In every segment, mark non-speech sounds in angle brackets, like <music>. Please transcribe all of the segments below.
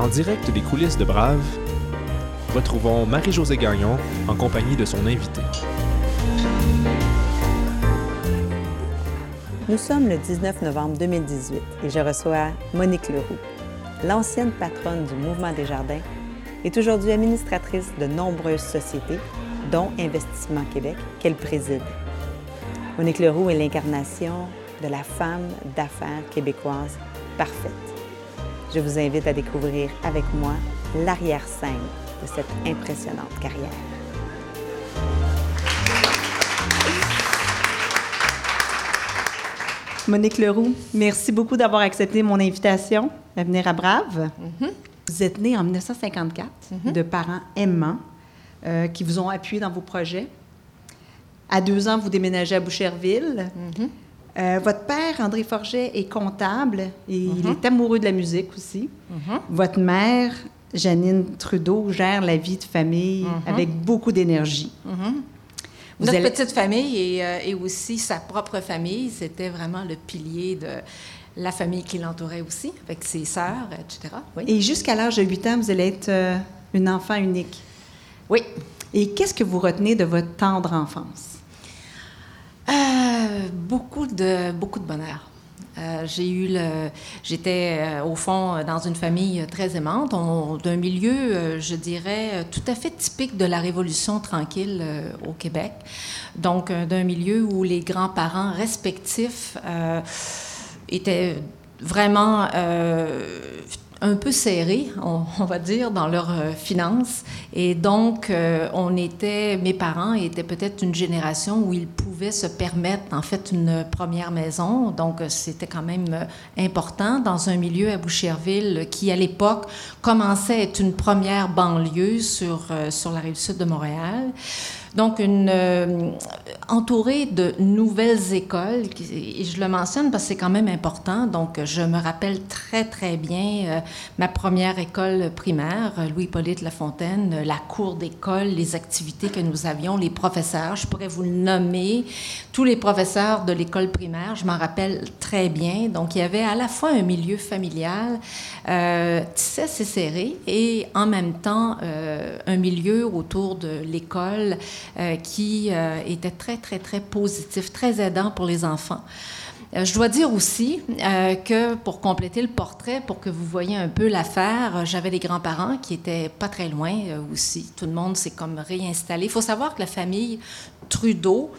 En direct des coulisses de Brave, retrouvons Marie-Josée Gagnon en compagnie de son invité. Nous sommes le 19 novembre 2018 et je reçois Monique Leroux. L'ancienne patronne du Mouvement des Jardins est aujourd'hui administratrice de nombreuses sociétés, dont Investissement Québec, qu'elle préside. Monique Leroux est l'incarnation de la femme d'affaires québécoise parfaite. Je vous invite à découvrir avec moi l'arrière-scène de cette impressionnante carrière. Monique Leroux, merci beaucoup d'avoir accepté mon invitation à venir à Brave. Vous êtes née en 1954 de parents aimants euh, qui vous ont appuyé dans vos projets. À deux ans, vous déménagez à Boucherville. Euh, votre père, André Forget, est comptable et il est amoureux de la musique aussi. Votre mère, Janine Trudeau, gère la vie de famille avec beaucoup d'énergie. Vous Notre allez- petite famille et, euh, et aussi sa propre famille, c'était vraiment le pilier de la famille qui l'entourait aussi, avec ses sœurs, etc. Oui. Et jusqu'à l'âge de 8 ans, vous allez être euh, une enfant unique. oui. Et qu'est-ce que vous retenez de votre tendre enfance? Euh, beaucoup de beaucoup de bonheur. Euh, j'étais euh, au fond dans une famille très aimante, d'un milieu, je dirais, tout à fait typique de la Révolution tranquille au Québec. Donc d'un milieu où les grands-parents respectifs étaient vraiment un peu serrés, on, va dire, dans leurs finances. Et donc, euh, on était, mes parents étaient peut-être une génération où ils pouvaient se permettre, en fait, une première maison. Donc, euh, c'était quand même euh, important dans un milieu à Boucherville qui, à l'époque, commençait à être une première banlieue sur, sur la rive sud de Montréal. Donc, une, entourée de nouvelles écoles, et je le mentionne parce que c'est quand même important. Donc, je me rappelle très, très bien ma première école primaire, Louis-Polyte Lafontaine, euh, la cour d'école, les activités que nous avions, les professeurs, je pourrais vous le nommer, tous les professeurs de l'école primaire, je m'en rappelle très bien. Donc, il y avait à la fois un milieu familial euh, tissé assez serré et en même temps euh, un milieu autour de l'école euh, qui était très, très, très positif, très aidant pour les enfants. Euh, Je dois dire aussi euh, que pour compléter le portrait, pour que vous voyez un peu l'affaire, j'avais des grands-parents qui étaient pas très loin euh, aussi. Tout le monde s'est comme réinstallé. Il faut savoir que la famille Trudeau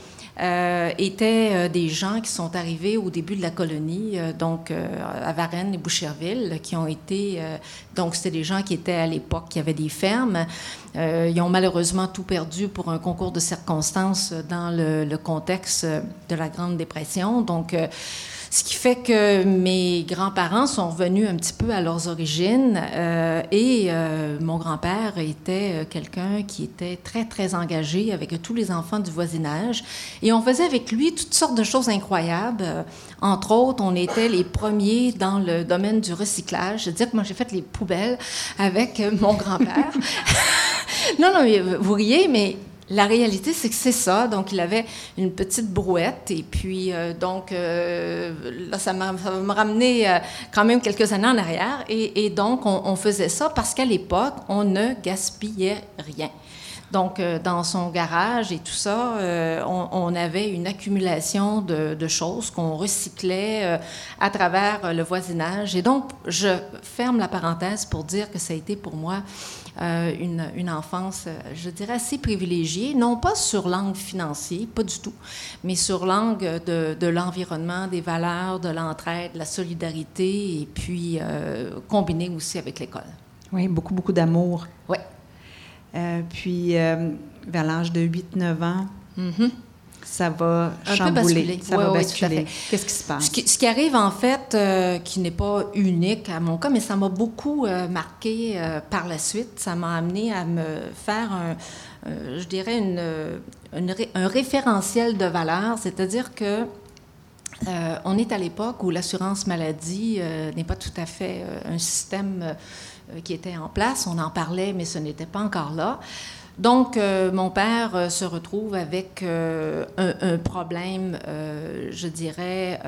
étaient euh, des gens qui sont arrivés au début de la colonie, euh, donc euh, à Varennes et Boucherville, qui ont été, euh, donc c'était des gens qui étaient à l'époque, qui avaient des fermes. Euh, ils ont malheureusement tout perdu pour un concours de circonstances dans le, le contexte de la Grande Dépression. Donc, euh, ce qui fait que mes grands-parents sont revenus un petit peu à leurs origines euh, et euh, mon grand-père était euh, quelqu'un qui était très, très engagé avec tous les enfants du voisinage. Et on faisait avec lui toutes sortes de choses incroyables. Entre autres, on était les premiers dans le domaine du recyclage. C'est-à-dire que moi, j'ai fait les poubelles avec mon grand-père. <laughs> non, non, vous riez, mais la réalité, c'est que c'est ça. Donc, il avait une petite brouette. Et puis, euh, donc, euh, là, ça m'a- ramener euh, quand même quelques années en arrière. Et, donc, on, on faisait ça parce qu'à l'époque, on ne gaspillait rien. Donc, euh, dans son garage et tout ça, euh, on, on avait une accumulation de, de choses qu'on recyclait euh, à travers le voisinage. Et donc, je ferme la parenthèse pour dire que ça a été pour moi une, une enfance, je dirais, assez privilégiée, non pas sur l'angle financier, pas du tout, mais sur l'angle de, de l'environnement, des valeurs, de l'entraide, de la solidarité, et puis combiné aussi avec l'école. Oui, beaucoup, beaucoup d'amour. Oui. Euh, puis, euh, vers l'âge de 8-9 ans, ça va Un peu chambouler. basculer. Ça Oui, va basculer. Qu'est-ce qui se passe? Ce qui, ce qui arrive en fait, euh, qui n'est pas unique à mon cas, mais ça m'a beaucoup euh, marqué euh, par la suite. Ça m'a amené à me faire un, je dirais, une, une ré- un référentiel de valeurs, c'est-à-dire que on est à l'époque où l'assurance maladie n'est pas tout à fait un système qui était en place. On en parlait, mais ce n'était pas encore là. Donc, mon père se retrouve avec un, problème, je dirais,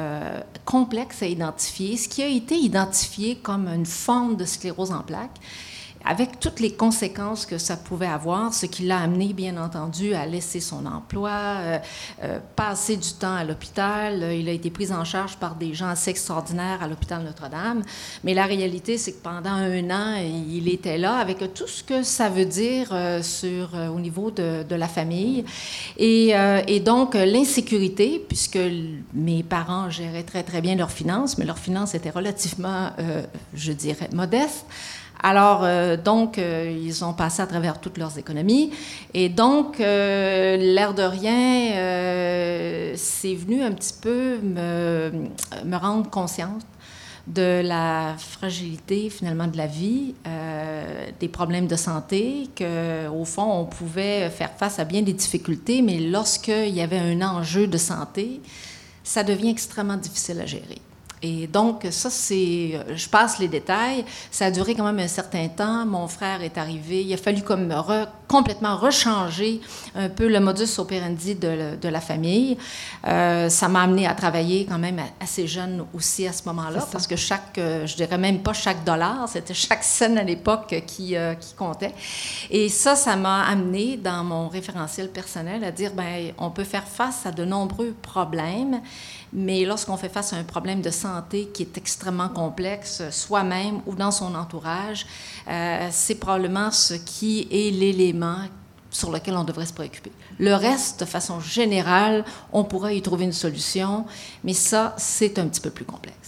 complexe à identifier, ce qui a été identifié comme une forme de sclérose en plaques avec toutes les conséquences que ça pouvait avoir, ce qui l'a amené, bien entendu, à laisser son emploi, euh, euh, passer du temps à l'hôpital. Euh, il a été pris en charge par des gens assez extraordinaires à l'hôpital Notre-Dame. Mais la réalité, c'est que pendant un an, il était là avec tout ce que ça veut dire sur, au niveau de, de la famille. Et, et donc, l'insécurité, puisque mes parents géraient très, très bien leurs finances, mais leurs finances étaient relativement, je dirais, modestes. Alors, euh, donc, euh, ils ont passé à travers toutes leurs économies. Et donc, euh, l'air de rien, c'est venu un petit peu me, me, rendre consciente de la fragilité finalement de la vie, des problèmes de santé, qu'au fond, on pouvait faire face à bien des difficultés, mais lorsqu'il y avait un enjeu de santé, ça devient extrêmement difficile à gérer. Et donc, ça, c'est. Je passe les détails. Ça a duré quand même un certain temps. Mon frère est arrivé. Il a fallu comme complètement rechanger un peu le modus operandi de, de la famille. Euh, ça m'a amené à travailler quand même assez jeune aussi à ce moment-là, parce que chaque, euh, je dirais même pas chaque dollar, c'était chaque scène à l'époque qui, euh, qui comptait. Et ça, ça m'a amené dans mon référentiel personnel à dire, ben, on peut faire face à de nombreux problèmes. Mais lorsqu'on fait face à un problème de santé qui est extrêmement complexe, soi-même ou dans son entourage, euh, c'est probablement ce qui est l'élément sur lequel on devrait se préoccuper. Le reste, de façon générale, on pourra y trouver une solution, mais ça, c'est un petit peu plus complexe.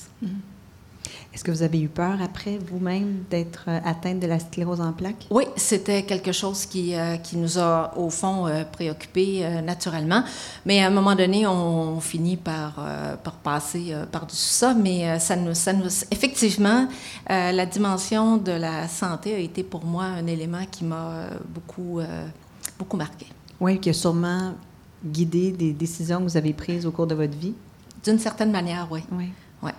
Est-ce que vous avez eu peur après vous-même d'être euh, atteinte de la sclérose en plaques? Oui, c'était quelque chose qui, euh, qui, nous a, au fond, euh, préoccupés naturellement. Mais à un moment donné, on, finit par, par passer par-dessus ça. Mais ça nous, ça nous, effectivement, la dimension de la santé a été pour moi un élément qui m'a beaucoup, beaucoup marqué. Oui, qui a sûrement guidé des décisions que vous avez prises au cours de votre vie? D'une certaine manière, oui. Oui. Ouais.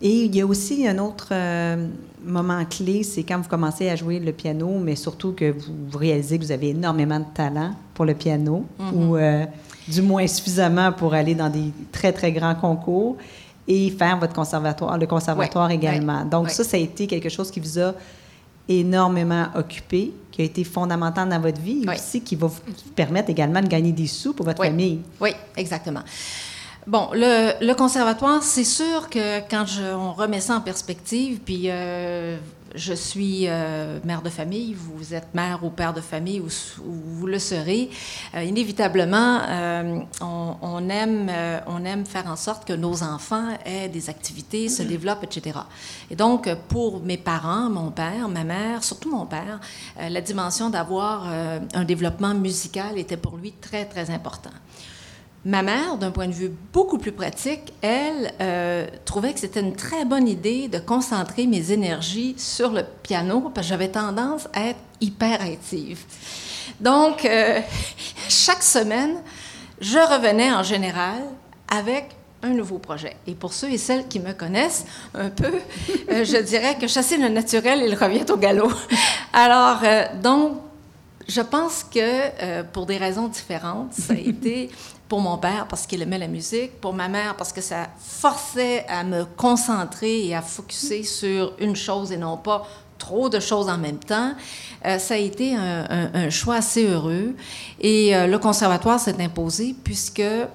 Et il y a aussi un autre euh, moment clé, c'est quand vous commencez à jouer le piano, mais surtout que vous, réalisez que vous avez énormément de talent pour le piano, mm-hmm. ou euh, du moins suffisamment pour aller dans des très, très grands concours et faire votre conservatoire, le conservatoire également. Donc ça, ça a été quelque chose qui vous a énormément occupé, qui a été fondamental dans votre vie, et aussi qui va vous permettre également de gagner des sous pour votre famille. Oui, exactement. Bon, le, conservatoire, c'est sûr que quand on remet ça en perspective, puis euh, je suis euh, mère de famille, vous êtes mère ou père de famille, ou, vous le serez, euh, inévitablement, on, aime, on aime faire en sorte que nos enfants aient des activités, se développent, etc. Et donc, pour mes parents, mon père, ma mère, surtout mon père, la dimension d'avoir un développement musical était pour lui très, très important. Ma mère, d'un point de vue beaucoup plus pratique, elle euh, trouvait que c'était une très bonne idée de concentrer mes énergies sur le piano parce que j'avais tendance à être hyper active. Donc, euh, <laughs> chaque semaine, je revenais en général avec un nouveau projet. Et pour ceux et celles qui me connaissent un peu, euh, je dirais que chasser le naturel, il revient au galop. <laughs> Alors, donc, je pense que pour des raisons différentes, ça a été pour mon père parce qu'il aimait la musique, pour ma mère parce que ça forçait à me concentrer et à focuser sur une chose et non pas trop de choses en même temps. Euh, ça a été un, choix assez heureux et euh, le conservatoire s'est imposé puisque, euh,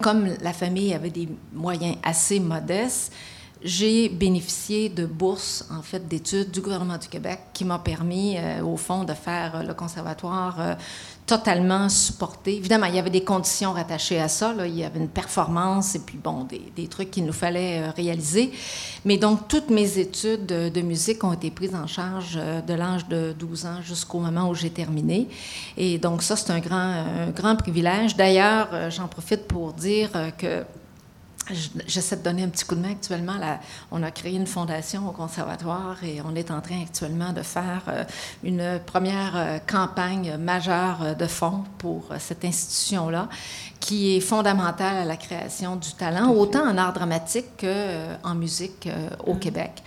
comme la famille avait des moyens assez modestes, j'ai bénéficié de bourses, en fait, d'études du gouvernement du Québec qui m'a permis, au fond, de faire le conservatoire totalement supporté. Évidemment, il y avait des conditions rattachées à ça. Il y avait une performance et puis, bon, des, des trucs qu'il nous fallait euh, réaliser. Mais donc, toutes mes études de, musique ont été prises en charge euh, de l'âge de 12 ans jusqu'au moment où j'ai terminé. Et donc, ça, c'est un grand, un grand privilège. D'ailleurs, euh, j'en profite pour dire que J'essaie de donner un petit coup de main actuellement. Là, on a créé une fondation au conservatoire et on est en train actuellement de faire euh, une première euh, campagne majeure euh, de fonds pour cette institution-là qui est fondamentale à la création du talent, autant en art dramatique qu'en musique au mm. Québec.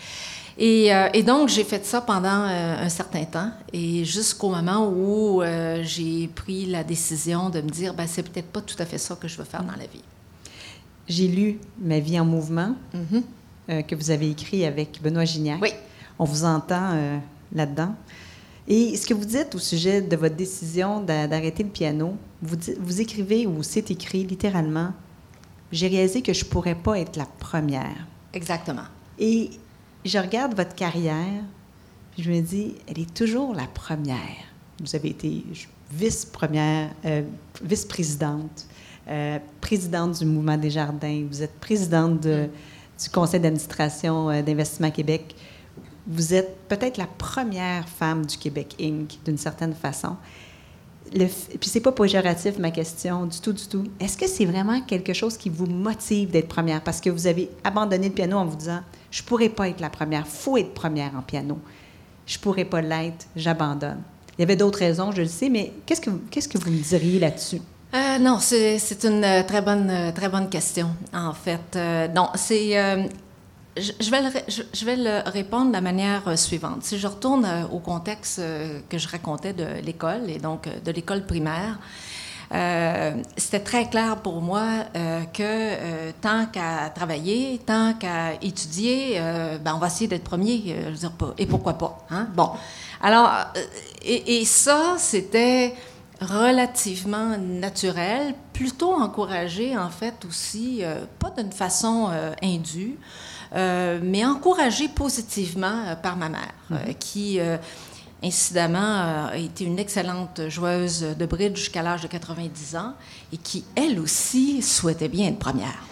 Et, euh, et donc, j'ai fait ça pendant euh, un certain temps, et jusqu'au moment où euh, j'ai pris la décision de me dire, ben, c'est peut-être pas tout à fait ça que je veux faire dans la vie. J'ai lu Ma vie en mouvement, Mhm. euh, que vous avez écrit avec Benoît Gignac. Oui. On vous entend euh, là-dedans. Et ce que vous dites au sujet de votre décision d'a- d'arrêter le piano, vous, écrivez, ou c'est écrit littéralement, j'ai réalisé que je pourrais pas être la première. Exactement. Et je regarde votre carrière, puis je me dis, elle est toujours la première. Vous avez été vice-première, euh, vice-présidente, euh, présidente du Mouvement des Jardins, vous êtes présidente de- du Conseil d'administration euh, d'Investissement Québec. Vous êtes peut-être la première femme du Québec Inc., d'une certaine façon. Le puis c'est pas péjoratif ma question du tout, du tout. Est-ce que c'est vraiment quelque chose qui vous motive d'être première? Parce que vous avez abandonné le piano en vous disant, je pourrais pas être la première, faut être première en piano. Je pourrais pas l'être, j'abandonne. Il y avait d'autres raisons, je le sais, mais qu'est-ce que vous me diriez là-dessus? Euh, non, c'est une euh, très bonne, euh, très bonne question, en fait. Non, c'est. je, vais le, je, vais le répondre de la manière suivante. Si je retourne au contexte que je racontais de l'école, et donc de l'école primaire, c'était très clair pour moi que tant qu'à travailler, tant qu'à étudier, ben, on va essayer d'être premier. je veux dire, et pourquoi pas? Hein? Bon. Alors, et ça, c'était relativement naturel, plutôt encouragé en fait aussi, euh, pas d'une façon euh, indue, euh, mais encouragé positivement par ma mère, euh, qui incidemment a été une excellente joueuse de bridge jusqu'à l'âge de 90 ans et qui elle aussi souhaitait bien être première.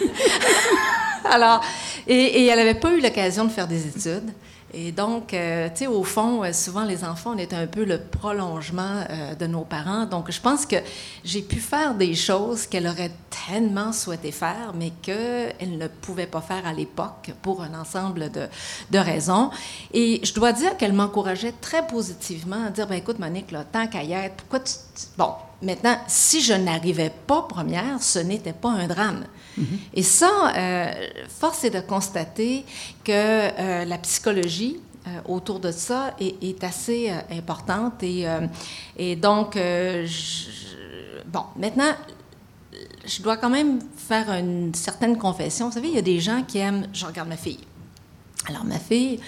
<laughs> Alors, et, et elle n'avait pas eu l'occasion de faire des études. Et donc, euh, tu sais, au fond, euh, souvent, les enfants, on est un peu le prolongement euh, de nos parents. Donc, je pense que j'ai pu faire des choses qu'elle aurait tellement souhaité faire, mais qu'elle ne pouvait pas faire à l'époque pour un ensemble de, de raisons. Et je dois dire qu'elle m'encourageait très positivement à dire, ben écoute, Monique, tant qu'à y être, pourquoi tu- Bon, maintenant, si je n'arrivais pas première, ce n'était pas un drame. Et ça, euh, force est de constater que euh, la psychologie euh, autour de ça est, est assez importante. Et, et donc, je- bon, maintenant, je dois quand même faire une certaine confession. Vous savez, il y a des gens qui aiment, je regarde ma fille. Alors, ma fille,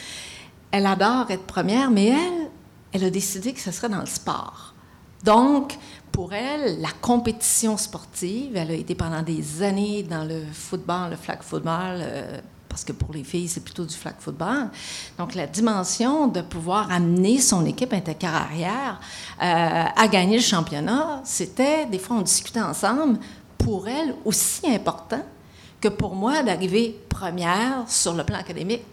elle adore être première, mais elle, elle a décidé que ce serait dans le sport. Donc, pour elle, la compétition sportive, elle a été pendant des années dans le football, le flag football, euh, parce que pour les filles, c'est plutôt du flag football. Donc, la dimension de pouvoir amener son équipe intercarrière euh, à gagner le championnat, c'était, des fois, on discutait ensemble, pour elle aussi important que pour moi d'arriver première sur le plan académique,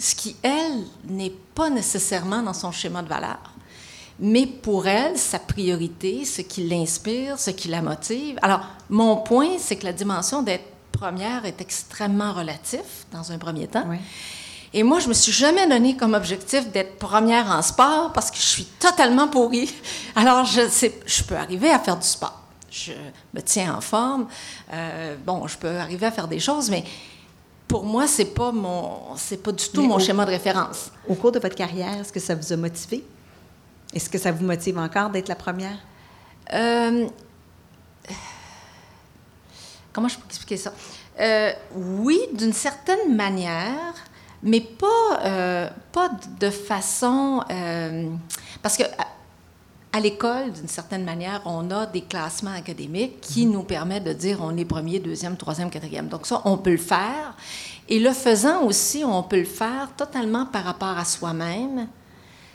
ce qui, elle, n'est pas nécessairement dans son schéma de valeur. Mais pour elle, sa priorité, ce qui l'inspire, ce qui la motive. Alors, mon point, c'est que la dimension d'être première est extrêmement relatif dans un premier temps. Oui. Et moi, je me suis jamais donné comme objectif d'être première en sport parce que je suis totalement pourrie. <laughs> Alors, je, sais, je peux arriver à faire du sport. Je me tiens en forme. Euh, bon, je peux arriver à faire des choses, mais pour moi, c'est pas mon, c'est pas du tout Mais mon au- schéma de référence. Au cours de votre carrière, est-ce que ça vous a motivé? Est-ce que ça vous motive encore d'être la première? Euh, comment je peux expliquer ça? Euh, oui, d'une certaine manière, mais pas, euh, pas de façon... parce que à, à l'école, d'une certaine manière, on a des classements académiques qui nous permettent de dire on est premier, deuxième, troisième, quatrième. Donc ça, on peut le faire. Et le faisant aussi, on peut le faire totalement par rapport à soi-même,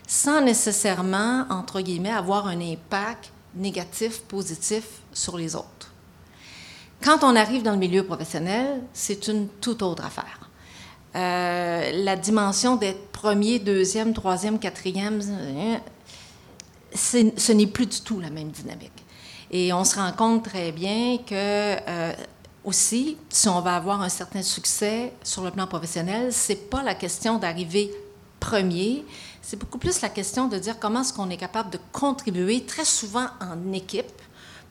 sans nécessairement, entre guillemets, avoir un impact négatif, positif sur les autres. Quand on arrive dans le milieu professionnel, c'est une toute autre affaire. Euh, la dimension d'être premier, deuxième, troisième, quatrième, ce n'est plus du tout la même dynamique. Et on se rend compte très bien que euh, aussi, si on va avoir un certain succès sur le plan professionnel, c'est pas la question d'arriver premier, c'est beaucoup plus la question de dire comment est-ce qu'on est capable de contribuer très souvent en équipe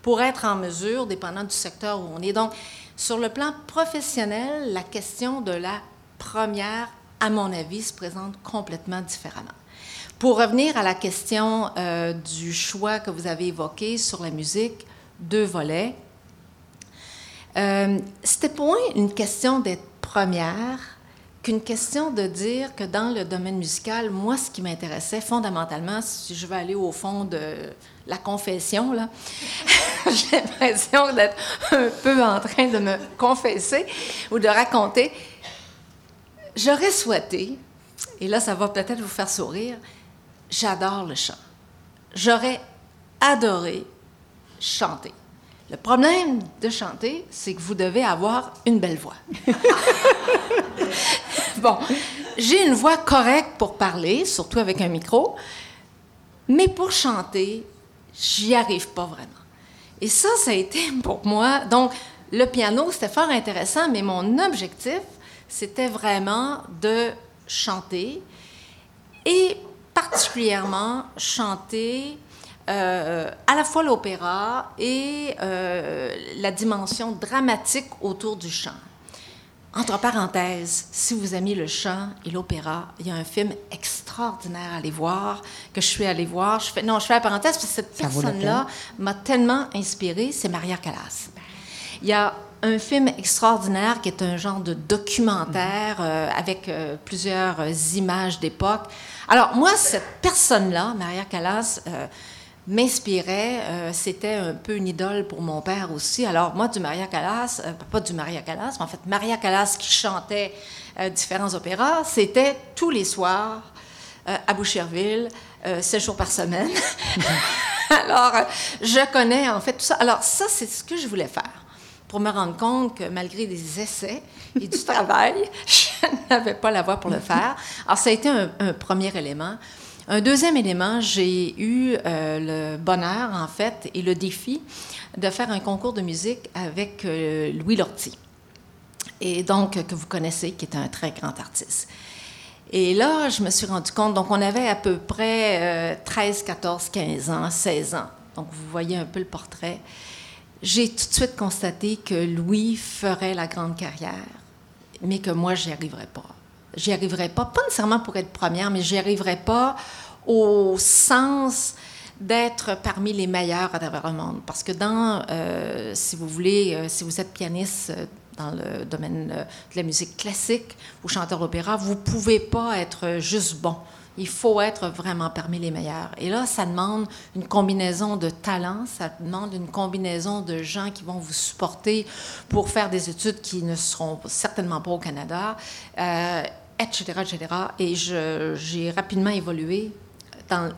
pour être en mesure, dépendant du secteur où on est. Donc, sur le plan professionnel, la question de la première à mon avis, se présente complètement différemment. Pour revenir à la question euh, du choix que vous avez évoqué sur la musique, deux volets. Euh, C'était point une question d'être première qu'une question de dire que dans le domaine musical, moi, ce qui m'intéressait fondamentalement, si je veux aller au fond de la confession, <laughs> j'ai l'impression d'être un peu en train de me confesser ou de raconter. J'aurais souhaité, et là, ça va peut-être vous faire sourire, j'adore le chant. J'aurais adoré chanter. Le problème de chanter, c'est que vous devez avoir une belle voix. <laughs> bon, j'ai une voix correcte pour parler, surtout avec un micro, mais pour chanter, j'y arrive pas vraiment. Et ça, ça a été <laughs> pour moi. Donc, le piano, c'était fort intéressant, mais mon objectif, c'était vraiment de chanter et particulièrement chanter euh, à la fois l'opéra et euh, la dimension dramatique autour du chant. Entre parenthèses, si vous aimez le chant et l'opéra, il y a un film extraordinaire à aller voir, que je suis allée voir. Je fais, non, je fais la parenthèse parce que cette personne-là m'a tellement inspirée, c'est Maria Callas. Il y a un film extraordinaire qui est un genre de documentaire euh, avec euh, plusieurs images d'époque. Alors moi, cette personne-là, Maria Callas, m'inspirait. C'était un peu une idole pour mon père aussi. Alors moi, du Maria Callas, pas du Maria Callas, mais en fait Maria Callas qui chantait différents opéras, c'était tous les soirs à Boucherville, sept jours par semaine. <laughs> Alors, je connais en fait tout ça. Alors ça, c'est ce que je voulais faire pour me rendre compte que malgré des essais et du <laughs> travail, je n'avais pas la voix pour le faire. Alors, ça a été un, premier élément. Un deuxième élément, j'ai eu euh, le bonheur, en fait, et le défi de faire un concours de musique avec euh, Louis Lortie, et donc que vous connaissez, qui est un très grand artiste. Et là, je me suis rendu compte, donc on avait à peu près 13, 14, 15 ans, 16 ans. Donc vous voyez un peu le portrait j'ai tout de suite constaté que Louis ferait la grande carrière, mais que moi, j'y arriverais pas. J'y arriverais pas, pas nécessairement pour être première, mais j'y arriverais pas au sens d'être parmi les meilleurs à travers le monde. Parce que dans, euh, si vous voulez, euh, si vous êtes pianiste euh, dans le domaine de la musique classique ou chanteur d'opéra, vous pouvez pas être juste bon. Il faut être vraiment parmi les meilleurs. Et là, ça demande une combinaison de talents, ça demande une combinaison de gens qui vont vous supporter pour faire des études qui ne seront certainement pas au Canada, etc., etc. Et j'ai rapidement évolué,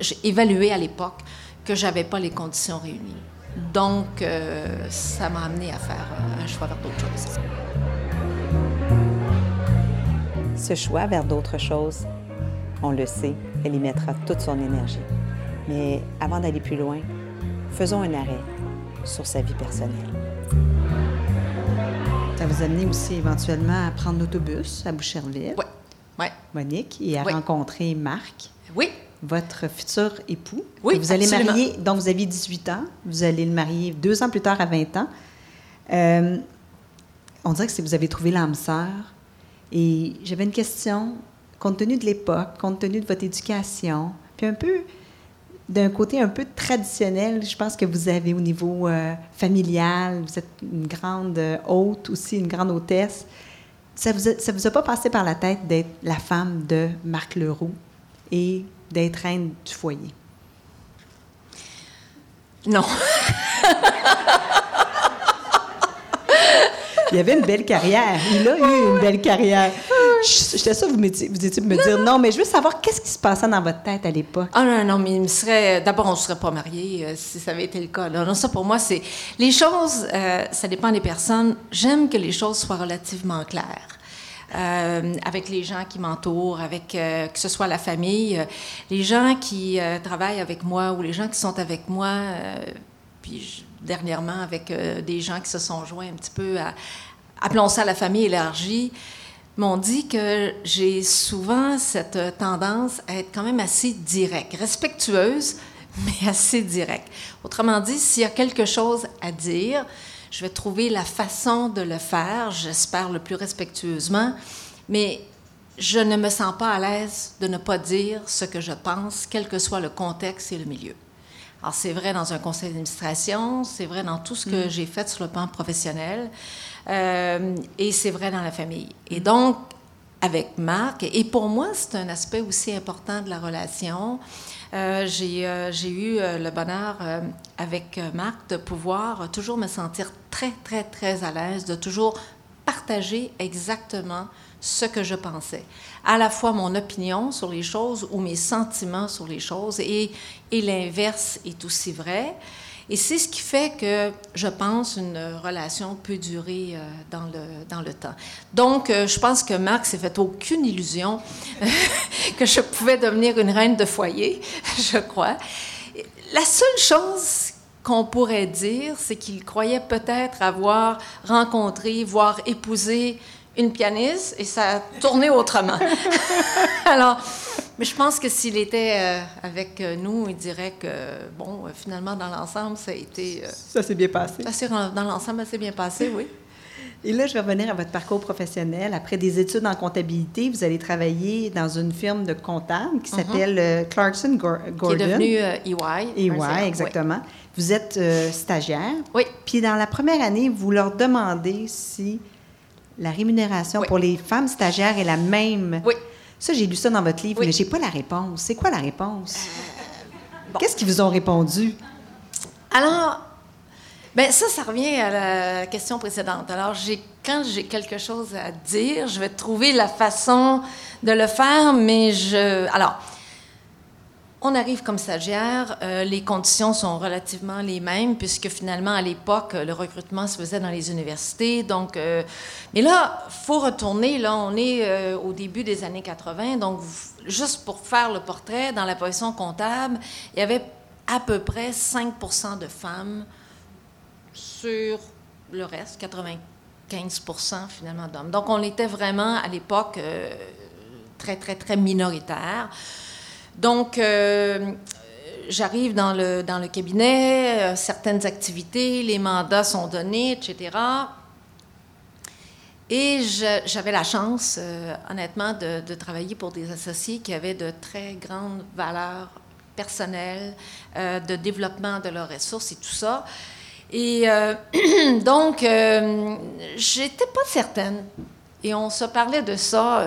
j'ai évalué à l'époque que j'avais pas les conditions réunies. Donc, euh, ça m'a amené à faire un choix vers d'autres choses. Ce choix vers d'autres choses, on le sait, elle y mettra toute son énergie. Mais avant d'aller plus loin, faisons un arrêt sur sa vie personnelle. Ça vous a amené aussi éventuellement à prendre l'autobus à Boucherville? Oui. Ouais. Monique, et à rencontrer Marc. Oui. Votre futur époux. Oui, vous allez marier, donc vous aviez 18 ans. Vous allez le marier deux ans plus tard à 20 ans. Euh, on dirait que vous avez trouvé l'âme sœur. Et j'avais une question compte tenu de l'époque, compte tenu de votre éducation, puis un peu d'un côté un peu traditionnel, je pense que vous avez au niveau euh, familial, vous êtes une grande euh, hôte aussi, une grande hôtesse. Ça vous, ça vous a pas passé par la tête d'être la femme de Marc Leroux et d'être reine du foyer? Non. Il avait une belle carrière. Il a eu une belle carrière. J'étais ça, vous, vous étiez me dire non, mais je veux savoir qu'est-ce qui se passait dans votre tête à l'époque. Ah non, non, mais il me serait. D'abord, on ne serait pas mariés euh, si ça avait été le cas. Non, ça pour moi, c'est. Les choses, euh, ça dépend des personnes. J'aime que les choses soient relativement claires. Euh, avec les gens qui m'entourent, avec que ce soit la famille, les gens qui travaillent avec moi ou les gens qui sont avec moi, puis dernièrement avec des gens qui se sont joints un petit peu à, appelons ça la famille élargie m'ont dit que j'ai souvent cette tendance à être quand même assez directe, respectueuse, <laughs> mais assez directe. Autrement dit, s'il y a quelque chose à dire, je vais trouver la façon de le faire, j'espère le plus respectueusement, mais je ne me sens pas à l'aise de ne pas dire ce que je pense, quel que soit le contexte et le milieu. Alors, c'est vrai dans un conseil d'administration, c'est vrai dans tout ce que mm. j'ai fait sur le plan professionnel, euh, et c'est vrai dans la famille. Et donc, avec Marc, et pour moi, c'est un aspect aussi important de la relation. Euh, euh, j'ai eu le bonheur avec Marc de pouvoir toujours me sentir très, très, très à l'aise, de toujours partager exactement ce que je pensais. À la fois mon opinion sur les choses ou mes sentiments sur les choses, et, et l'inverse est aussi vrai. Et c'est ce qui fait que, je pense, une relation peut durer euh, dans, le, dans le temps. Donc, euh, je pense que Marc s'est fait aucune illusion <laughs> que je pouvais devenir une reine de foyer, <laughs> je crois. La seule chose qu'on pourrait dire, c'est qu'il croyait peut-être avoir rencontré, voire épousé une pianiste et ça a tourné autrement. <laughs> Alors, mais je pense que s'il était euh, avec euh, nous, il dirait que, bon, euh, finalement, dans l'ensemble, ça a été... ça s'est bien passé. Ça dans l'ensemble, ça s'est bien passé, oui. Et là, je vais revenir à votre parcours professionnel. Après des études en comptabilité, vous allez travailler dans une firme de comptable qui mhm. s'appelle Clarkson Gordon. Qui est devenu EY. EY, exactement. Vous êtes stagiaire. Oui. Puis dans la première année, vous leur demandez si la rémunération pour les femmes stagiaires est la même. Oui. Ça, j'ai lu ça dans votre livre, mais je n'ai pas la réponse. C'est quoi la réponse? Euh, Qu'est-ce qu'ils vous ont répondu? Alors, ben ça, ça revient à la question précédente. Alors, quand j'ai quelque chose à dire, je vais trouver la façon de le faire, mais je... Alors, on arrive comme stagiaire, euh, les conditions sont relativement les mêmes puisque finalement à l'époque le recrutement se faisait dans les universités. Donc, euh, mais là, faut retourner. Là, on est euh, au début des années 80. Donc, juste pour faire le portrait, dans la position comptable, il y avait à peu près 5% de femmes sur le reste, 95% finalement d'hommes. Donc, on était vraiment à l'époque très très très minoritaire. Donc, euh, j'arrive dans le, cabinet, euh, certaines activités, les mandats sont donnés, etc. Et j'avais la chance, euh, honnêtement, de, de, travailler pour des associés qui avaient de très grandes valeurs personnelles, de développement de leurs ressources et tout ça. Et <clears throat> donc, j'étais pas certaine. Et on se parlait de ça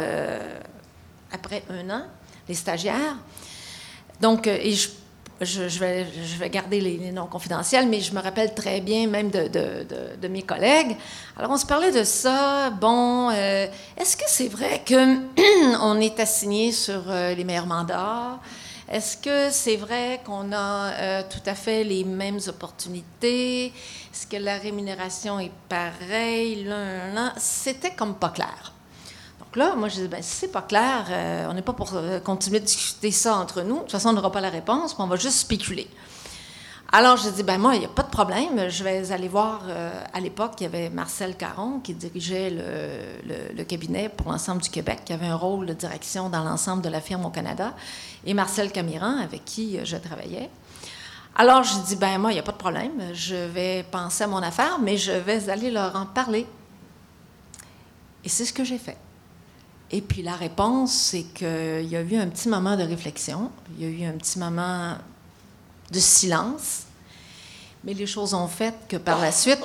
après un an, les stagiaires. Donc, euh, et je, vais, garder les, noms confidentiels, mais je me rappelle très bien même de, mes collègues. Alors, on se parlait de ça. Bon, euh, est-ce que c'est vrai qu'on <clears throat> est assigné sur euh, les meilleurs mandats? Est-ce que c'est vrai qu'on a tout à fait les mêmes opportunités? Est-ce que la rémunération est pareille? C'était comme pas clair là, moi, je dis, ben, c'est pas clair, euh, on n'est pas pour euh, continuer de discuter ça entre nous. De toute façon, on n'aura pas la réponse, on va juste spéculer. Alors, je dis, ben moi, il n'y a pas de problème. Je vais aller voir, euh, à l'époque, il y avait Marcel Caron qui dirigeait le, cabinet pour l'ensemble du Québec, qui avait un rôle de direction dans l'ensemble de la firme au Canada, et Marcel Camiran, avec qui je travaillais. Alors, je dis, ben moi, il n'y a pas de problème. Je vais penser à mon affaire, mais je vais aller leur en parler. Et c'est ce que j'ai fait. Et puis la réponse, c'est qu'il y a eu un petit moment de réflexion, il y a eu un petit moment de silence, mais les choses ont fait que par la suite,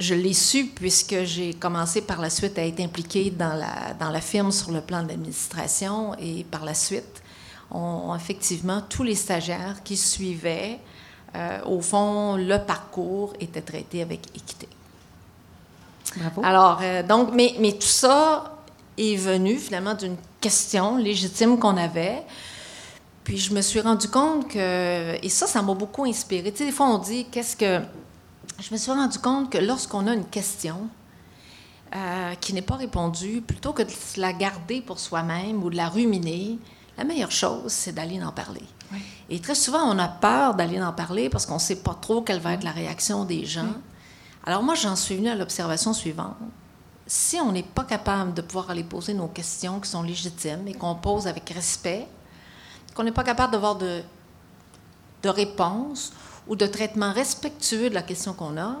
je l'ai su puisque j'ai commencé par la suite à être impliquée dans la, dans la firme sur le plan de l'administration et par la suite, on, effectivement, tous les stagiaires qui suivaient, euh, au fond, le parcours était traité avec équité. Bravo. Alors, euh, donc, mais, mais tout ça, est venu finalement d'une question légitime qu'on avait. Puis je me suis rendu compte que, et ça, ça m'a beaucoup inspiré. Tu sais, des fois, on dit, qu'est-ce que. Je me suis rendu compte que lorsqu'on a une question euh, qui n'est pas répondue, plutôt que de la garder pour soi-même ou de la ruminer, la meilleure chose, c'est d'aller en parler. Et très souvent, on a peur d'aller en parler parce qu'on ne sait pas trop quelle va être la réaction des gens. Alors moi, j'en suis venue à l'observation suivante si on n'est pas capable de pouvoir aller poser nos questions qui sont légitimes et qu'on pose avec respect, qu'on n'est pas capable d'avoir de, de réponse ou de traitement respectueux de la question qu'on a,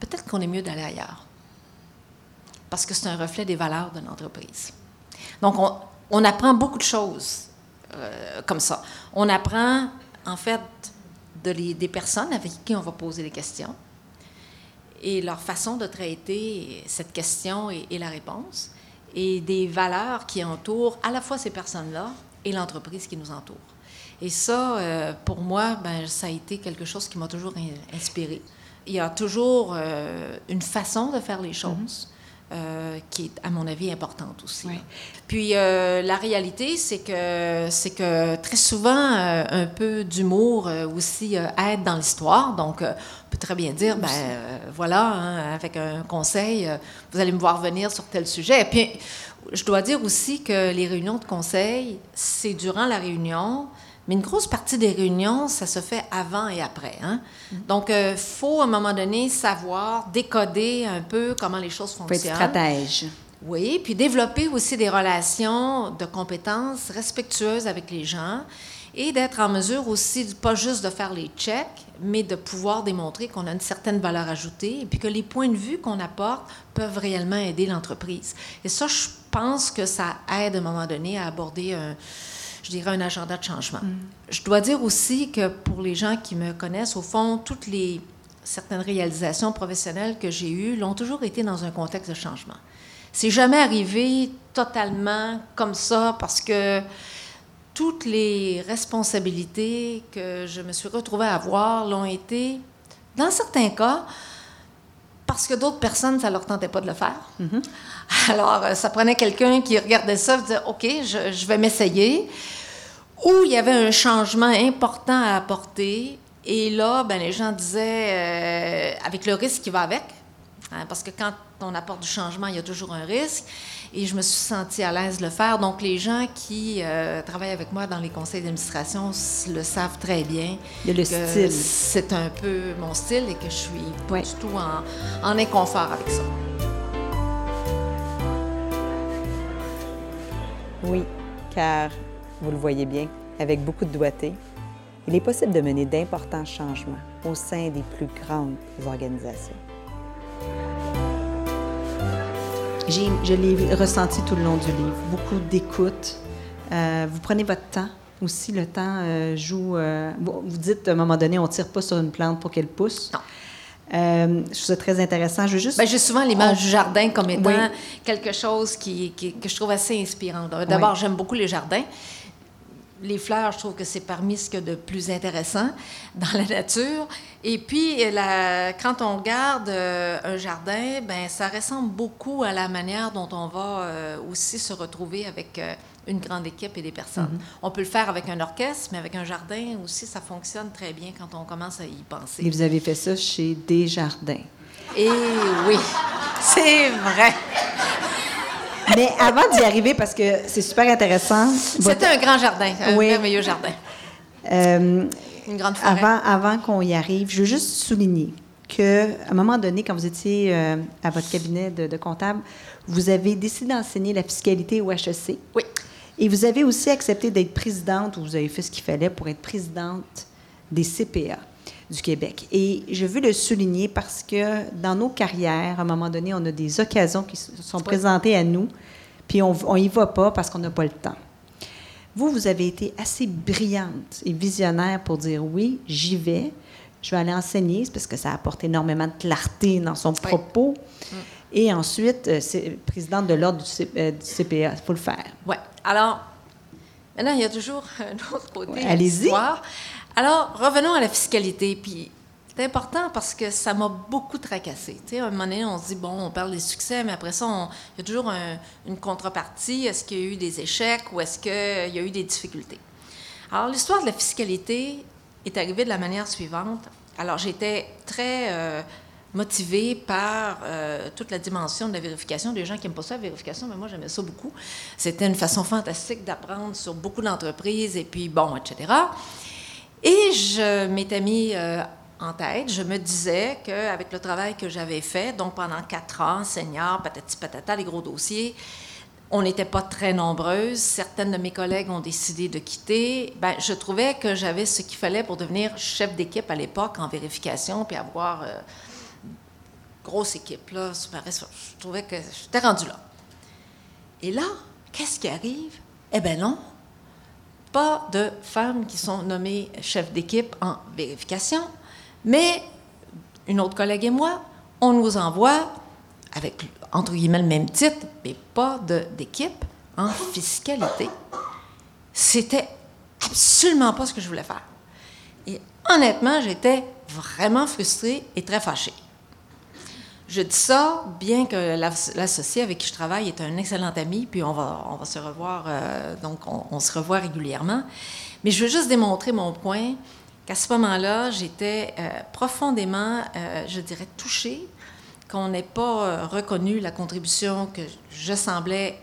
peut-être qu'on est mieux d'aller ailleurs. Parce que c'est un reflet des valeurs de l'entreprise. Donc, on, on apprend beaucoup de choses euh, comme ça. On apprend, en fait, de des personnes avec qui on va poser les questions et leur façon de traiter cette question et, et la réponse, et des valeurs qui entourent à la fois ces personnes-là et l'entreprise qui nous entoure. Et ça, euh, pour moi, ben, ça a été quelque chose qui m'a toujours in- inspiré. Il y a toujours euh, une façon de faire les choses. Euh, qui est, à mon avis, importante aussi. Oui. Puis euh, la réalité, c'est que c'est que très souvent, euh, un peu d'humour aussi aide dans l'histoire. Donc, on peut très bien dire, ben voilà, hein, avec un conseil, vous allez me voir venir sur tel sujet. Et puis, je dois dire aussi que les réunions de conseil, c'est durant la réunion, mais une grosse partie des réunions, ça se fait avant et après. Hein? Donc, il faut à un moment donné savoir décoder un peu comment les choses Il faut être fonctionnent. stratège. Oui, puis développer aussi des relations de compétences respectueuses avec les gens et d'être en mesure aussi, pas juste de faire les checks, mais de pouvoir démontrer qu'on a une certaine valeur ajoutée et puis que les points de vue qu'on apporte peuvent réellement aider l'entreprise. Et ça, je pense que ça aide à un moment donné à aborder un, je dirais, un agenda de changement. Je dois dire aussi que pour les gens qui me connaissent, au fond, toutes les certaines réalisations professionnelles que j'ai eues l'ont toujours été dans un contexte de changement. C'est jamais arrivé totalement comme ça parce que toutes les responsabilités que je me suis retrouvée à avoir l'ont été, dans certains cas, parce que d'autres personnes, ça leur tentait pas de le faire. Alors, euh, ça prenait quelqu'un qui regardait ça et disait, OK, je, je vais m'essayer. Ou il y avait un changement important à apporter. Et là, ben, les gens disaient, euh, avec le risque qui va avec, hein, parce que quand on apporte du changement, il y a toujours un risque. Et je me suis sentie à l'aise de le faire. Donc, les gens qui euh, travaillent avec moi dans les conseils d'administration le savent très bien. Il y a le que style. C'est un peu mon style et que je suis pas Ouais. du tout en, en inconfort avec ça. Oui, car, vous le voyez bien, avec beaucoup de doigté, il est possible de mener d'importants changements au sein des plus grandes organisations. Je l'ai ressenti tout le long du livre. Beaucoup d'écoute. Euh, vous prenez votre temps aussi. Le temps euh, joue. euh, vous dites à un moment donné, on ne tire pas sur une plante pour qu'elle pousse. Non. Euh, je trouve ça très intéressant. Je veux juste. Ben, j'ai souvent l'image du jardin comme étant Oui. quelque chose qui, qui- que je trouve assez inspirant. D'abord, Oui. j'aime beaucoup les jardins. Les fleurs, je trouve que c'est parmi ce qu'il y a de plus intéressant <laughs> dans la nature. Et puis, la- quand on regarde euh, un jardin, ben, ça ressemble beaucoup à la manière dont on va euh, aussi se retrouver avec euh, une grande équipe et des personnes. Mm-hmm. On peut le faire avec un orchestre, mais avec un jardin aussi, ça fonctionne très bien quand on commence à y penser. Et vous avez fait ça chez Desjardins. Et oui, c'est vrai. Mais avant d'y arriver, parce que c'est super intéressant. C'était un grand jardin, un Oui. merveilleux jardin. euh, Une grande forêt. Avant, avant qu'on y arrive, je veux juste souligner qu'à un moment donné, quand vous étiez euh, à votre cabinet de, de comptable, vous avez décidé d'enseigner la fiscalité au HEC. Oui. Et vous avez aussi accepté d'être présidente, ou vous avez fait ce qu'il fallait pour être présidente des CPA du Québec. Et je veux le souligner parce que dans nos carrières, à un moment donné, on a des occasions qui se sont présentées à nous, puis on n'y va pas parce qu'on n'a pas le temps. Vous, vous avez été assez brillante et visionnaire pour dire oui, j'y vais, je vais aller enseigner, parce que ça apporte énormément de clarté dans son propos. Et ensuite, euh, c'est présidente de l'ordre du, C- euh, CPA, il faut le faire. Oui. Alors, maintenant, il y a toujours <laughs> un autre côté Ouais, allez-y. Alors, revenons à la fiscalité. Puis, c'est important parce que ça m'a beaucoup tracassé. Tu sais, à un moment donné, on se dit, bon, on parle des succès, mais après ça, il y a toujours un- une contrepartie. Est-ce qu'il y a eu des échecs ou est-ce qu'il y a eu des difficultés? Alors, l'histoire de la fiscalité est arrivée de la manière suivante. Alors, j'étais très euh, motivée par euh, toute la dimension de la vérification. Des gens qui n'aiment pas ça, la vérification, mais moi, j'aimais ça beaucoup. C'était une façon fantastique d'apprendre sur beaucoup d'entreprises et puis, bon, etc. Et je m'étais mis euh, en tête, je me disais qu'avec le travail que j'avais fait, donc pendant quatre ans, senior, patati patata, les gros dossiers, on n'était pas très nombreuses. Certaines de mes collègues ont décidé de quitter. Ben, je trouvais que j'avais ce qu'il fallait pour devenir chef d'équipe à l'époque en vérification, puis avoir euh, grosse équipe. Là, je trouvais que j'étais rendue là. Et là, qu'est-ce qui arrive? Eh bien non, pas de femmes qui sont nommées chefs d'équipe en vérification, mais une autre collègue et moi, on nous envoie avec, entre guillemets, le même titre, mais pas d'équipe en fiscalité. C'était absolument pas ce que je voulais faire. Et honnêtement, j'étais vraiment frustrée et très fâchée. Je dis ça, bien que l'associé avec qui je travaille est un excellent ami, puis on va, on va se revoir, euh, donc on, se revoit régulièrement. Mais je veux juste démontrer mon point, qu'à ce moment-là, j'étais euh, profondément, euh, je dirais, touchée qu'on n'ait pas reconnu la contribution que je semblais,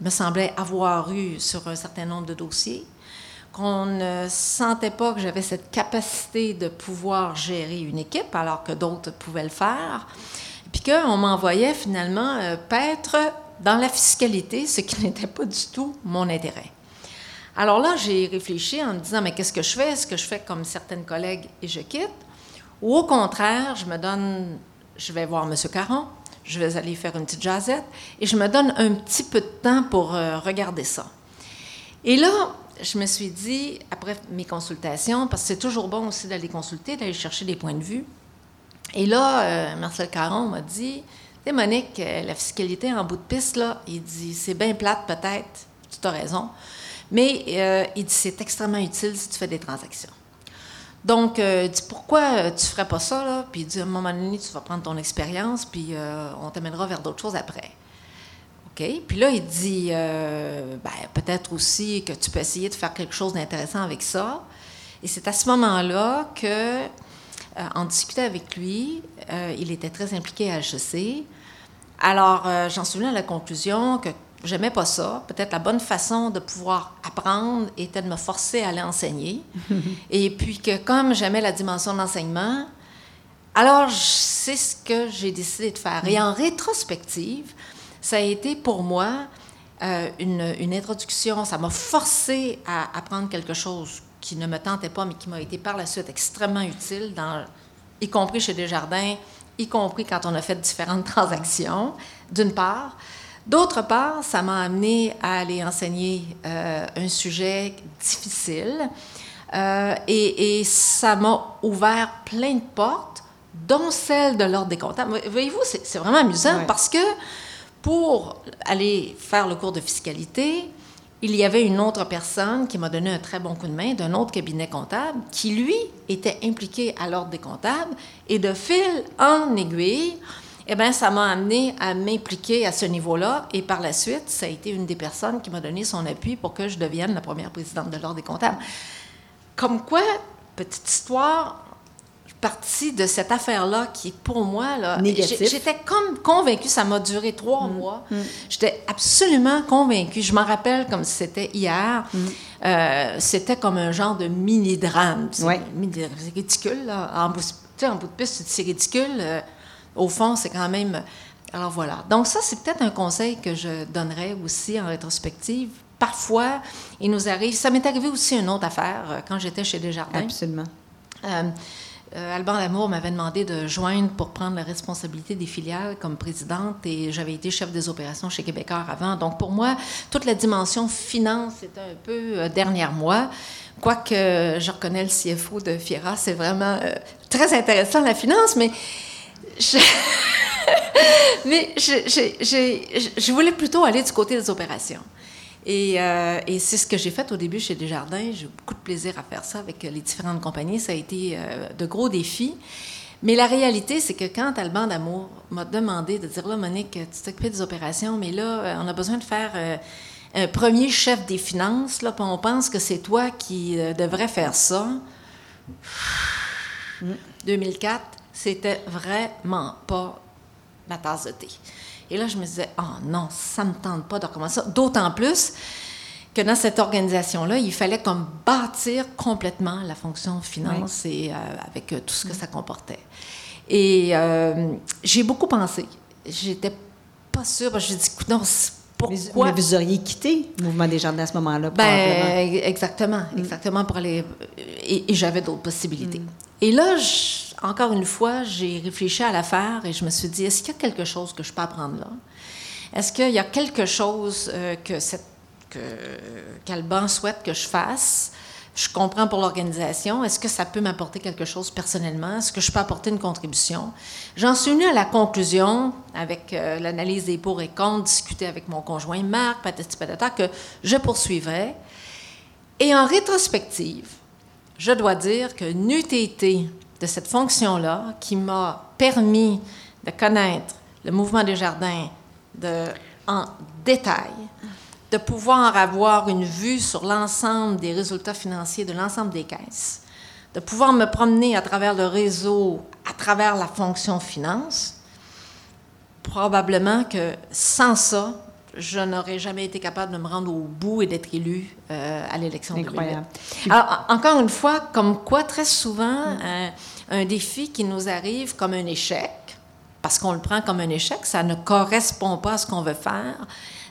me semblait avoir eue sur un certain nombre de dossiers qu'on ne sentait pas que j'avais cette capacité de pouvoir gérer une équipe alors que d'autres pouvaient le faire, puis qu'on m'envoyait finalement euh, paître dans la fiscalité, ce qui <laughs> n'était pas du tout mon intérêt. Alors là, j'ai réfléchi en me disant, mais qu'est-ce que je fais? Est-ce que je fais comme certaines collègues et je quitte? Ou au contraire, je me donne, je vais voir M. Caron, je vais aller faire une petite jasette et je me donne un petit peu de temps pour euh, regarder ça. Et là, je me suis dit, après mes consultations, parce que c'est toujours bon aussi d'aller consulter, d'aller chercher des points de vue. Et là, euh, Marcel Caron m'a dit, tu sais, Monique, euh, la fiscalité en bout de piste, là, il dit, c'est bien plate peut-être, tu as raison, mais euh, il dit, c'est extrêmement utile si tu fais des transactions. Donc, il dit, pourquoi tu ne ferais pas ça, là? Puis il dit, à un moment donné, tu vas prendre ton expérience, puis on t'amènera vers d'autres choses après. Puis là, il dit ben, peut-être aussi que tu peux essayer de faire quelque chose d'intéressant avec ça. Et c'est à ce moment-là que, en discutant avec lui, euh, il était très impliqué à HEC. Alors, j'en suis venue à la conclusion que j'aimais pas ça. Peut-être la bonne façon de pouvoir apprendre était de me forcer à aller enseigner. <laughs> Et puis que comme j'aimais la dimension de l'enseignement, alors c'est ce que j'ai décidé de faire. Et en rétrospective, ça a été pour moi euh, une, introduction. Ça m'a forcé à apprendre quelque chose qui ne me tentait pas, mais qui m'a été par la suite extrêmement utile, dans, y compris chez Desjardins, y compris quand on a fait différentes <laughs> transactions, d'une part. D'autre part, ça m'a amené à aller enseigner euh, un sujet difficile euh, et, et, ça m'a ouvert plein de portes, dont celle de l'ordre des comptables. Voyez-vous, c'est vraiment amusant parce que pour aller faire le cours de fiscalité, il y avait une autre personne qui m'a donné un très bon coup de main d'un autre cabinet comptable qui, lui, était impliqué à l'ordre des comptables. Et de fil en aiguille, eh bien, ça m'a amené à m'impliquer à ce niveau-là. Et par la suite, ça a été une des personnes qui m'a donné son appui pour que je devienne la première présidente de l'ordre des comptables. Comme quoi, petite histoire, partie de cette affaire-là qui, pour moi, là, j'étais comme convaincue, ça m'a duré trois mm. mois. Mm. J'étais absolument convaincue. Je m'en rappelle comme si c'était hier. Mm. Euh, c'était comme un genre de mini-drame. C'est ridicule, là. En bout, en bout de piste, c'est ridicule. Euh, au fond, c'est quand même... Alors voilà. Donc ça, c'est peut-être un conseil que je donnerais aussi en rétrospective. Parfois, il nous arrive... Ça m'est arrivé aussi une autre affaire euh, quand j'étais chez Desjardins. Absolument. Euh, Alban Lamour m'avait demandé de joindre pour prendre la responsabilité des filiales comme présidente et j'avais été chef des opérations chez Québécois avant. Donc pour moi, toute la dimension finance était un peu euh, dernière moi. Quoique je reconnais le CFO de Fiera, c'est vraiment euh, très intéressant la finance, mais je, <laughs> mais je voulais plutôt aller du côté des opérations. Euh, et, c'est ce que j'ai fait au début chez Desjardins. J'ai eu beaucoup de plaisir à faire ça avec les différentes compagnies. Ça a été euh, de gros défis. Mais la réalité, c'est que quand Alban d'Amour m'a demandé de dire là, Monique, tu t'occupes des opérations, mais là, euh, on a besoin de faire un premier chef des finances, là, puis on pense que c'est toi qui devrais faire ça. 2004, c'était vraiment pas ma tasse de thé. Et là, je me disais, oh non, ça ne me tente pas de recommencer ça. D'autant plus que dans cette organisation-là, il fallait comme bâtir complètement la fonction finance et euh, avec euh, tout ce que ça comportait. Et euh, j'ai beaucoup pensé. J'étais pas sûre. Parce que j'ai dit, non, pourquoi? Mais vous auriez quitté le mouvement des jardins à ce moment-là, ben, exactement, mm. exactement pour aller. Et, j'avais d'autres possibilités. Mm. Et là, encore une fois, j'ai réfléchi à l'affaire et je me suis dit, est-ce qu'il y a quelque chose que je peux apprendre là? Est-ce qu'il y a quelque chose euh, que qu'Alban souhaite que je fasse? Je comprends pour l'organisation. Est-ce que ça peut m'apporter quelque chose personnellement? Est-ce que je peux apporter une contribution? J'en suis venue à la conclusion, avec euh, l'analyse des pour et contre, discuter avec mon conjoint Marc, patati patata, que je poursuivrais. Et en rétrospective, je dois dire que n'eût été de cette fonction-là qui m'a permis de connaître le mouvement des jardins en détail, de pouvoir avoir une vue sur l'ensemble des résultats financiers de l'ensemble des caisses, de pouvoir me promener à travers le réseau, à travers la fonction finance, probablement que sans ça, je n'aurais jamais été capable de me rendre au bout et d'être élu euh, à l'élection 2008. Alors, encore une fois, comme quoi, très souvent, un, un défi qui nous arrive comme un échec, parce qu'on le prend comme un échec, ça ne correspond pas à ce qu'on veut faire.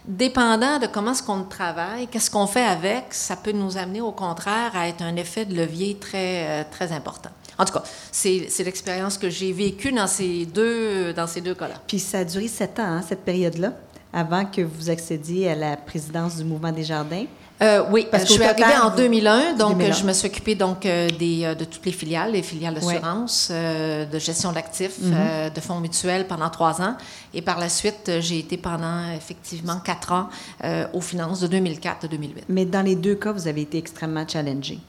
Dépendant de comment est-ce qu'on travaille, qu'est-ce qu'on fait avec, ça peut nous amener au contraire à être un effet de levier très, euh, très important. En tout cas, c'est l'expérience que j'ai vécue dans ces deux, dans ces deux cas-là. Puis ça a duré sept ans, hein, cette période-là, avant que vous accédiez à la présidence du Mouvement des Jardins? Euh, oui, parce que je suis arrivée en 2001, donc je me suis occupée donc euh, des, euh, de toutes les filiales, les filiales d'assurance, de gestion d'actifs, mhm. de fonds mutuels pendant trois ans, et par la suite j'ai été pendant effectivement quatre ans aux finances de 2004 à 2008. Mais dans les deux cas, vous avez été extrêmement challengé,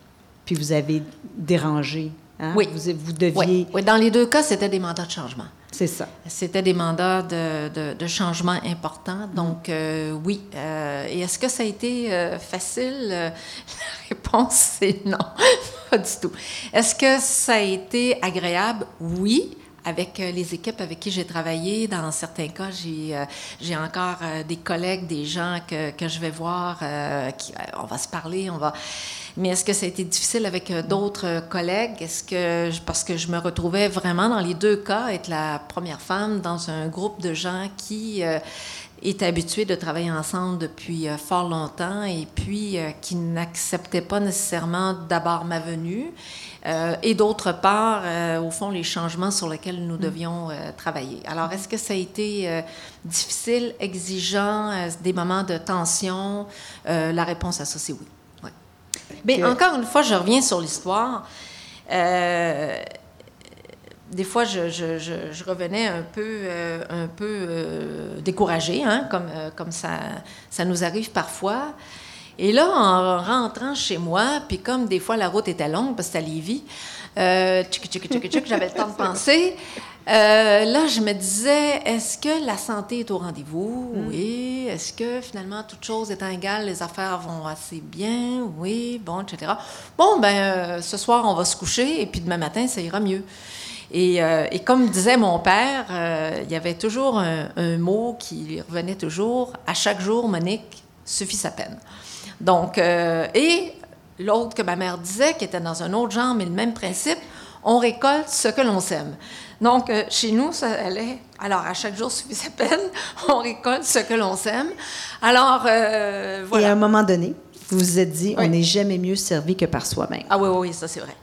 puis vous avez dérangé. Hein? Oui. Vous, vous deviez. Oui. dans les deux cas, c'était des mandats de changement. C'est ça. C'était des mandats de, de, changement importants. Donc, euh, oui. Euh, et est-ce que ça a été euh, facile? <laughs> La réponse, c'est non, <laughs> pas du tout. Est-ce que ça a été agréable? Oui avec les équipes avec qui j'ai travaillé. Dans certains cas, j'ai, j'ai encore des collègues, des gens que, que je vais voir. Qui, on va se parler, on va. Mais est-ce que ça a été difficile avec euh, d'autres euh, collègues? Est-ce que, parce que je me retrouvais vraiment dans les deux cas, être la première femme dans un groupe de gens qui euh, étaient habitués de travailler ensemble depuis fort longtemps et puis qui n'acceptaient pas nécessairement d'abord ma venue et d'autre part, au fond, les changements sur lesquels nous mm. devions travailler. Alors, est-ce que ça a été difficile, exigeant, des moments de tension? la réponse à ça, c'est oui. Mais encore une fois, je reviens sur l'histoire. Euh, des fois, je, je, je, revenais un peu, euh, un peu euh, découragée, hein, comme, comme ça, ça nous arrive parfois. Et là, en rentrant chez moi, puis comme des fois la route était longue, parce que c'était à Lévis, j'avais le temps de penser. Euh, là, je me disais, est-ce que la santé est au rendez-vous? Mm. Oui. Est-ce que finalement, toute chose étant égale, les affaires vont assez bien? Oui, bon, etc. Bon, ben, euh, ce soir, on va se coucher et puis demain matin, ça ira mieux. Et, euh, comme disait mon père, il y avait toujours un, mot qui revenait toujours à chaque jour, Monique, suffit sa peine. Donc, et l'autre que ma mère disait, qui était dans un autre genre, mais le même principe, on récolte ce que l'on sème. Donc, euh, chez nous, ça allait. Alors, à chaque jour <laughs> suffit sa peine. On récolte ce que l'on sème. Alors, euh, voilà. Et à un moment donné, vous vous êtes dit, on n'est jamais mieux servi que par soi-même. Ah oui, oui, ça, c'est vrai.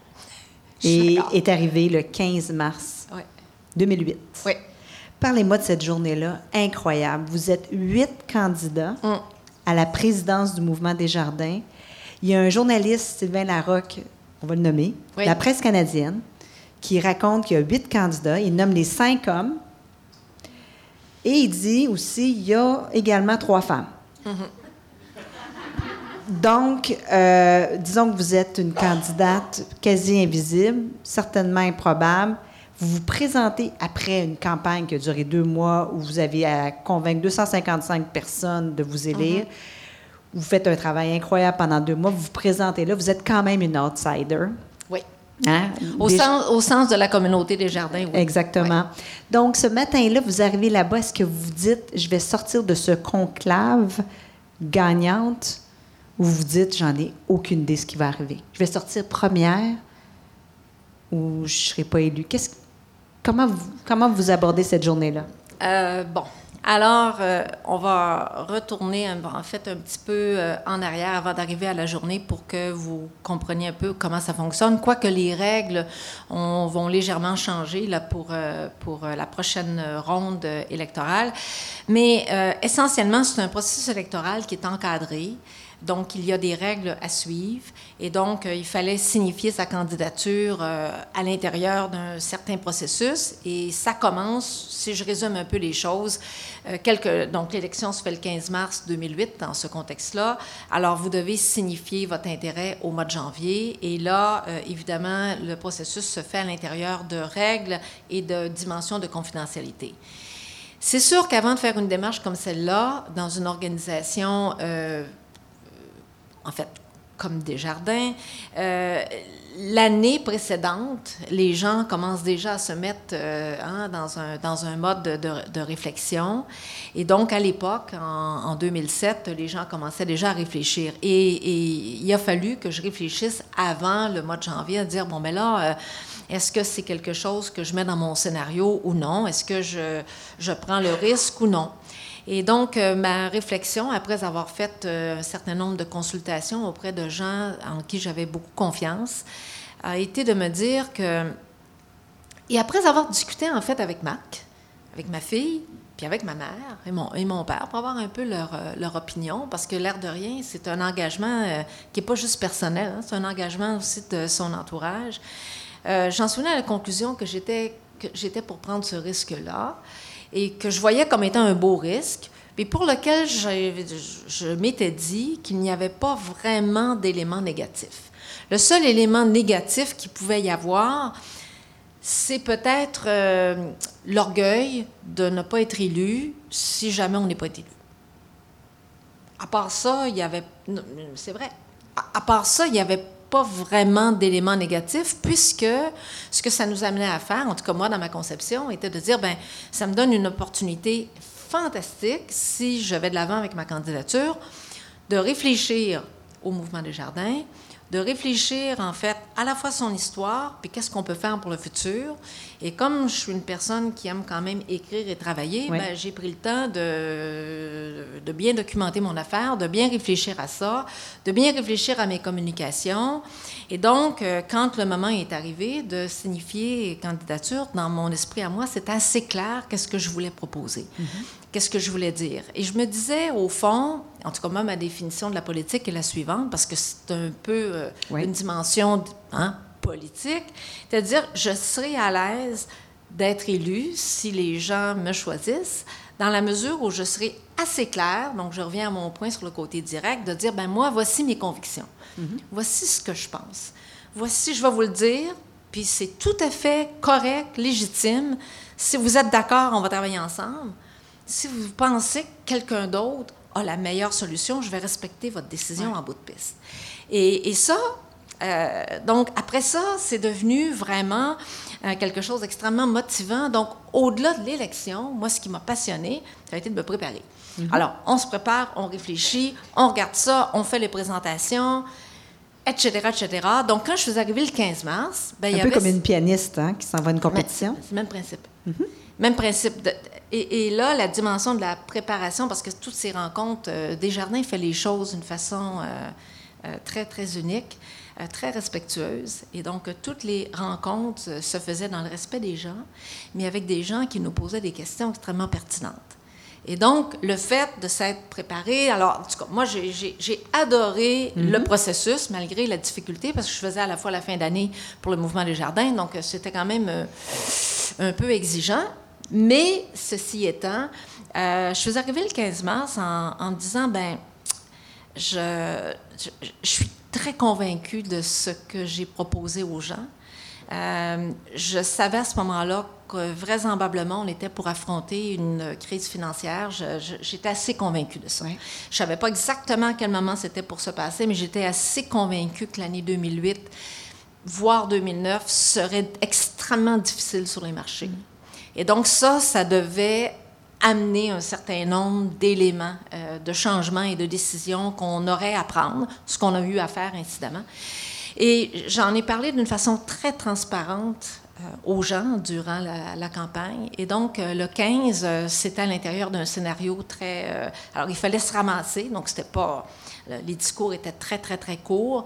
Et est arrivé le 15 mars 2008. Oui. Parlez-moi de cette journée-là, incroyable. Vous êtes huit candidats mm. à la présidence du Mouvement des Jardins. Il y a un journaliste, Sylvain Larocque, on va le nommer, la presse canadienne, qui raconte qu'il y a huit candidats. Il nomme les cinq hommes. Et il dit aussi il y a également trois femmes. Donc, euh, disons que vous êtes une candidate quasi invisible, certainement improbable. Vous vous présentez après une campagne qui a duré deux mois où vous avez à convaincre 255 personnes de vous élire. Vous faites un travail incroyable pendant deux mois. Vous vous présentez là. Vous êtes quand même une outsider. Hein? Au, sens, au, sens, de la communauté des jardins, oui. Exactement. Donc, ce matin-là, vous arrivez là-bas, est-ce que vous dites, je vais sortir de ce conclave gagnante, ou vous dites, j'en ai aucune idée de ce qui va arriver? Je vais sortir première ou je ne serai pas élue? Comment vous, vous abordez cette journée-là? Euh, bon. Alors, euh, on va retourner en fait un petit peu euh, en arrière avant d'arriver à la journée pour que vous compreniez un peu comment ça fonctionne. Quoique les règles vont légèrement changer pour, pour la prochaine ronde électorale. Mais essentiellement, c'est un processus électoral qui est encadré. Donc, il y a des règles à suivre. Et donc, euh, il fallait signifier sa candidature euh, à l'intérieur d'un certain processus. Et ça commence, si je résume un peu les choses, euh, donc l'élection se fait le 15 mars 2008 dans ce contexte-là. Alors, vous devez signifier votre intérêt au mois de janvier. Et là, évidemment, le processus se fait à l'intérieur de règles et de dimensions de confidentialité. C'est sûr qu'avant de faire une démarche comme celle-là, dans une organisation en fait, comme Desjardins. Euh, L'année précédente, les gens commencent déjà à se mettre euh, hein, dans, un, dans un mode de, réflexion. Et donc, à l'époque, en, en, 2007, les gens commençaient déjà à réfléchir. Et, il a fallu que je réfléchisse avant le mois de janvier à dire, bon, mais là... Euh, est-ce que c'est quelque chose que je mets dans mon scénario ou non? Est-ce que je, je prends le risque ou non? Et donc, euh, ma réflexion, après avoir fait euh, un certain nombre de consultations auprès de gens en qui j'avais beaucoup confiance, a été de me dire que... Et après avoir discuté, en fait, avec Marc, avec ma fille, puis avec ma mère et mon, et mon père, pour avoir un peu leur, euh, leur opinion, parce que l'air de rien, c'est un engagement qui n'est pas juste personnel, hein, c'est un engagement aussi de son entourage. J'en suis venue à la conclusion que j'étais pour prendre ce risque-là et que je voyais comme étant un beau risque, mais pour lequel je, m'étais dit qu'il n'y avait pas vraiment d'éléments négatifs. Le seul élément négatif qu'il pouvait y avoir, c'est peut-être euh, l'orgueil de ne pas être élu si jamais on n'est pas élu. À part ça, il y avait. C'est vrai. À, part ça, il n'y avait pas vraiment d'éléments négatifs, puisque ce que ça nous amenait à faire, en tout cas moi dans ma conception, était de dire, ben ça me donne une opportunité fantastique, si je vais de l'avant avec ma candidature, de réfléchir au mouvement des jardins, de réfléchir en fait à la fois son histoire, puis qu'est-ce qu'on peut faire pour le futur. Et comme je suis une personne qui aime quand même écrire et travailler, ben, j'ai pris le temps de, de, bien documenter mon affaire, de bien réfléchir à ça, de bien réfléchir à mes communications. Et donc, euh, quand le moment est arrivé de signifier candidature, dans mon esprit à moi, c'est assez clair qu'est-ce que je voulais proposer. Mm-hmm qu'est-ce que je voulais dire. Et je me disais, au fond, en tout cas, moi, ma définition de la politique est la suivante, parce que c'est un peu euh, une dimension hein, politique, c'est-à-dire, je serai à l'aise d'être élu si les gens me choisissent, dans la mesure où je serai assez claire, donc je reviens à mon point sur le côté direct, de dire, ben moi, voici mes convictions, mm-hmm. voici ce que je pense, voici, je vais vous le dire, puis c'est tout à fait correct, légitime. Si vous êtes d'accord, on va travailler ensemble. Si vous pensez que quelqu'un d'autre a la meilleure solution, je vais respecter votre décision en bout de piste. Et, ça, euh, donc après ça, c'est devenu vraiment euh, quelque chose d'extrêmement motivant. Donc au-delà de l'élection, moi, ce qui m'a passionné, ça a été de me préparer. Mhm. Alors, on se prépare, on réfléchit, on regarde ça, on fait les présentations, etc., etc. Donc, quand je suis arrivée le 15 mars... Ben, Un peu comme une pianiste hein, qui s'en va à une compétition. C'est le même principe. Mhm. Même principe. De, et, là, la dimension de la préparation, parce que toutes ces rencontres, euh, Desjardins fait les choses d'une façon euh, euh, très, très unique, très respectueuse. Et donc, toutes les rencontres se faisaient dans le respect des gens, mais avec des gens qui nous posaient des questions extrêmement pertinentes. Et donc, le fait de s'être préparé, alors, en tout cas, moi, j'ai adoré le mm-hmm. processus, malgré la difficulté, parce que je faisais à la fois la fin d'année pour le mouvement des jardins, donc c'était quand même un peu exigeant. Mais ceci étant, euh, je suis arrivée le 15 mars en, me disant, ben, je, suis très convaincue de ce que j'ai proposé aux gens. Euh, je savais à ce moment-là que vraisemblablement, on était pour affronter une crise financière. J'étais assez convaincue de ça. Je ne savais pas exactement à quel moment c'était pour se passer, mais j'étais assez convaincue que l'année 2008, voire 2009, serait extrêmement difficile sur les marchés. Mm. Et donc ça, ça devait amener un certain nombre d'éléments euh, de changements et de décisions qu'on aurait à prendre, ce qu'on a eu à faire incidemment. Et j'en ai parlé d'une façon très transparente aux gens durant la, campagne. Et donc, le 15, c'était à l'intérieur d'un scénario très... alors, il fallait se ramasser, donc c'était pas... Les discours étaient très, très, très courts.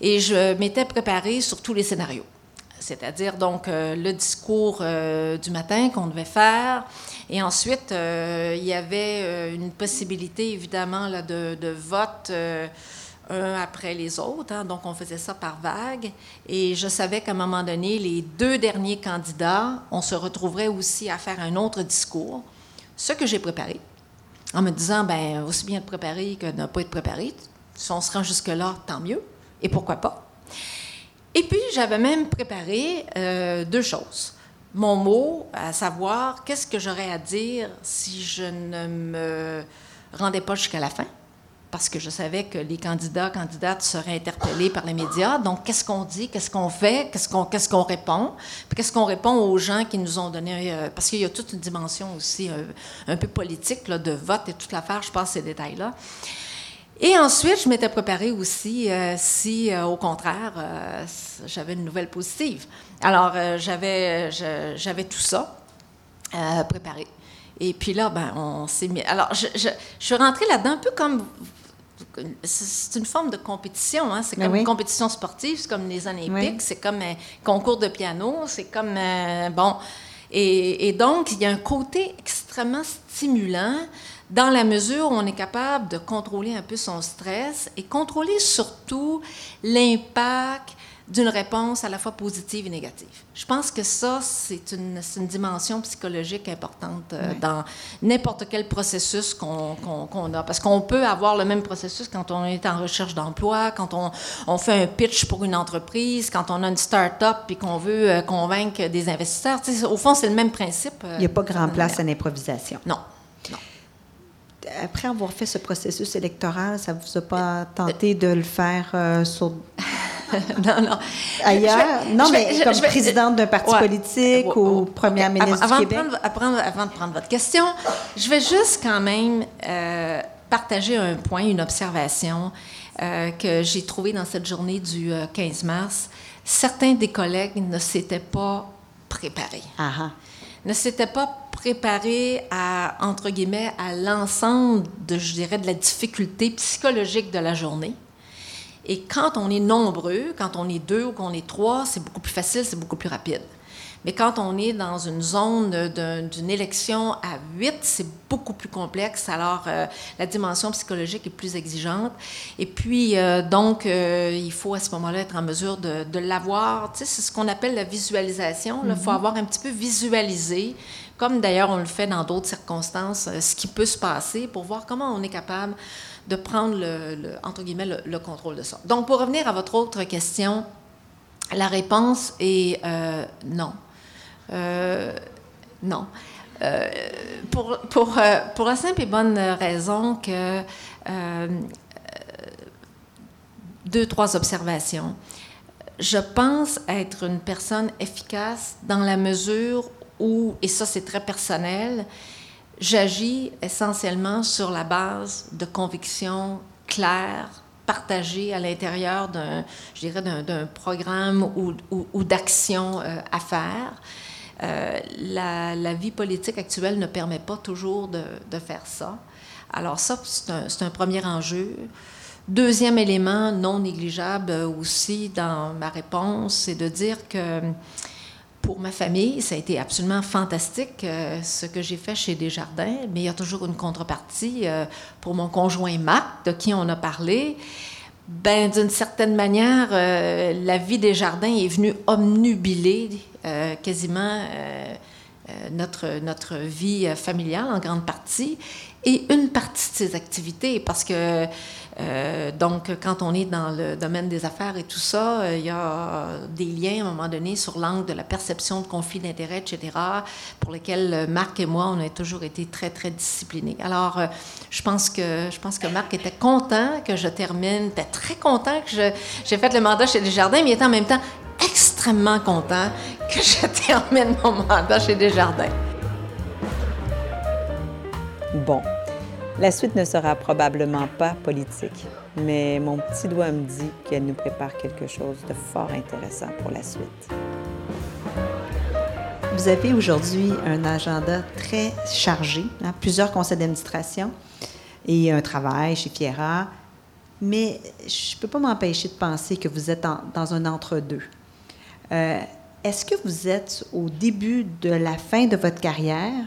Et je m'étais préparée sur tous les scénarios. C'est-à-dire, donc, le discours du matin qu'on devait faire, et ensuite, euh, il y avait euh, une possibilité, évidemment, là, de, vote euh, un après les autres. Hein. donc, on faisait ça par vague. Et je savais qu'à un moment donné, les deux derniers candidats, on se retrouverait aussi à faire un autre discours. Ce que j'ai préparé, en me disant, ben aussi bien de préparer que ne pas être préparé. Si on se rend jusque-là, tant mieux. Et pourquoi pas? Et puis, j'avais même préparé deux choses. Mon mot, à savoir qu'est-ce que j'aurais à dire si je ne me rendais pas jusqu'à la fin, parce que je savais que les candidats, candidates seraient interpellés par les médias. Donc, qu'est-ce qu'on dit, qu'est-ce qu'on fait, qu'est-ce qu'on qu'est-ce qu'on répond, qu'est-ce qu'on répond aux gens qui nous ont donné, euh, parce qu'il y a toute une dimension aussi euh, un peu politique là, de vote et toute l'affaire, je passe ces détails-là. Et ensuite, je m'étais préparée aussi euh, si, au contraire, j'avais une nouvelle positive. Alors, euh, j'avais, j'avais tout ça euh, préparé. Et puis là, ben, on s'est mis. Alors, je, je, suis rentrée là-dedans un peu comme. C'est une forme de compétition, hein? c'est ben comme une compétition sportive, c'est comme les Olympiques, c'est comme un concours de piano, c'est comme. Euh, bon. Et, et, donc, il y a un côté extrêmement stimulant dans la mesure où on est capable de contrôler un peu son stress et contrôler surtout l'impact d'une réponse à la fois positive et négative. Je pense que ça, c'est une, une, dimension psychologique importante euh, dans n'importe quel processus qu'on a. Parce qu'on peut avoir le même processus quand on est en recherche d'emploi, quand on, on, fait un pitch pour une entreprise, quand on a une start-up et qu'on veut euh, convaincre des investisseurs. au fond, c'est le même principe. Euh, Il n'y a pas grand place à l'improvisation. Non. Après avoir fait ce processus électoral, ça ne vous a pas tenté de le faire sur <laughs> non, non. Ailleurs? non, mais comme présidente d'un parti politique ou première ministre avant du Québec? De prendre, avant de prendre votre question, je vais juste quand même euh, partager un point, une observation euh, que j'ai trouvée dans cette journée du 15 euh, mars. Certains des collègues ne s'étaient pas préparés. Ah, ah. Ne s'étaient pas préparés à, entre guillemets, à l'ensemble de, je dirais, de la difficulté psychologique de la journée. Et quand on est nombreux, quand on est deux ou qu'on est trois, c'est beaucoup plus facile, c'est beaucoup plus rapide. Mais quand on est dans une zone d'une élection à huit, c'est beaucoup plus complexe. Alors, euh, la dimension psychologique est plus exigeante. Et puis, euh, donc, euh, il faut à ce moment-là être en mesure de, de l'avoir. Tu sais, c'est ce qu'on appelle la visualisation. Il faut mm-hmm. avoir un petit peu visualisé, comme d'ailleurs on le fait dans d'autres circonstances, ce qui peut se passer pour voir comment on est capable de prendre, le, entre guillemets, le, contrôle de ça. Donc, pour revenir à votre autre question, la réponse est non. Euh, non. Euh, pour, pour, pour, la simple et bonne raison que deux, trois observations. Je pense être une personne efficace dans la mesure où, et ça c'est très personnel, J'agis essentiellement sur la base de convictions claires, partagées à l'intérieur d'un, je dirais, d'un, programme ou, ou, d'action euh, à faire. Euh, la, vie politique actuelle ne permet pas toujours de, faire ça. Alors ça, c'est un, premier enjeu. Deuxième élément non négligeable aussi dans ma réponse, c'est de dire que pour ma famille, ça a été absolument fantastique euh, ce que j'ai fait chez Desjardins, mais il y a toujours une contrepartie euh, pour mon conjoint Marc, de qui on a parlé. Ben, d'une certaine manière, euh, la vie des jardins est venue omnubiler quasiment notre, notre vie familiale en grande partie et une partie de ses activités parce que euh, donc, quand on est dans le domaine des affaires et tout ça, euh, il y a des liens à un moment donné sur l'angle de la perception de conflit d'intérêts, etc., pour lesquels euh, Marc et moi, on a toujours été très, très disciplinés. Alors, je, pense que, je pense que Marc était content que je termine, était très content que j'ai fait le mandat chez Desjardins, mais il était en même temps extrêmement content que je <laughs> termine mon mandat chez Desjardins. Bon, la suite ne sera probablement pas politique, mais mon petit doigt me dit qu'elle nous prépare quelque chose de fort intéressant pour la suite. vous avez aujourd'hui un agenda très chargé, hein, plusieurs conseils d'administration et un travail chez Fiera, mais je ne peux pas m'empêcher de penser que vous êtes dans un entre-deux. Euh, est-ce que vous êtes au début de la fin de votre carrière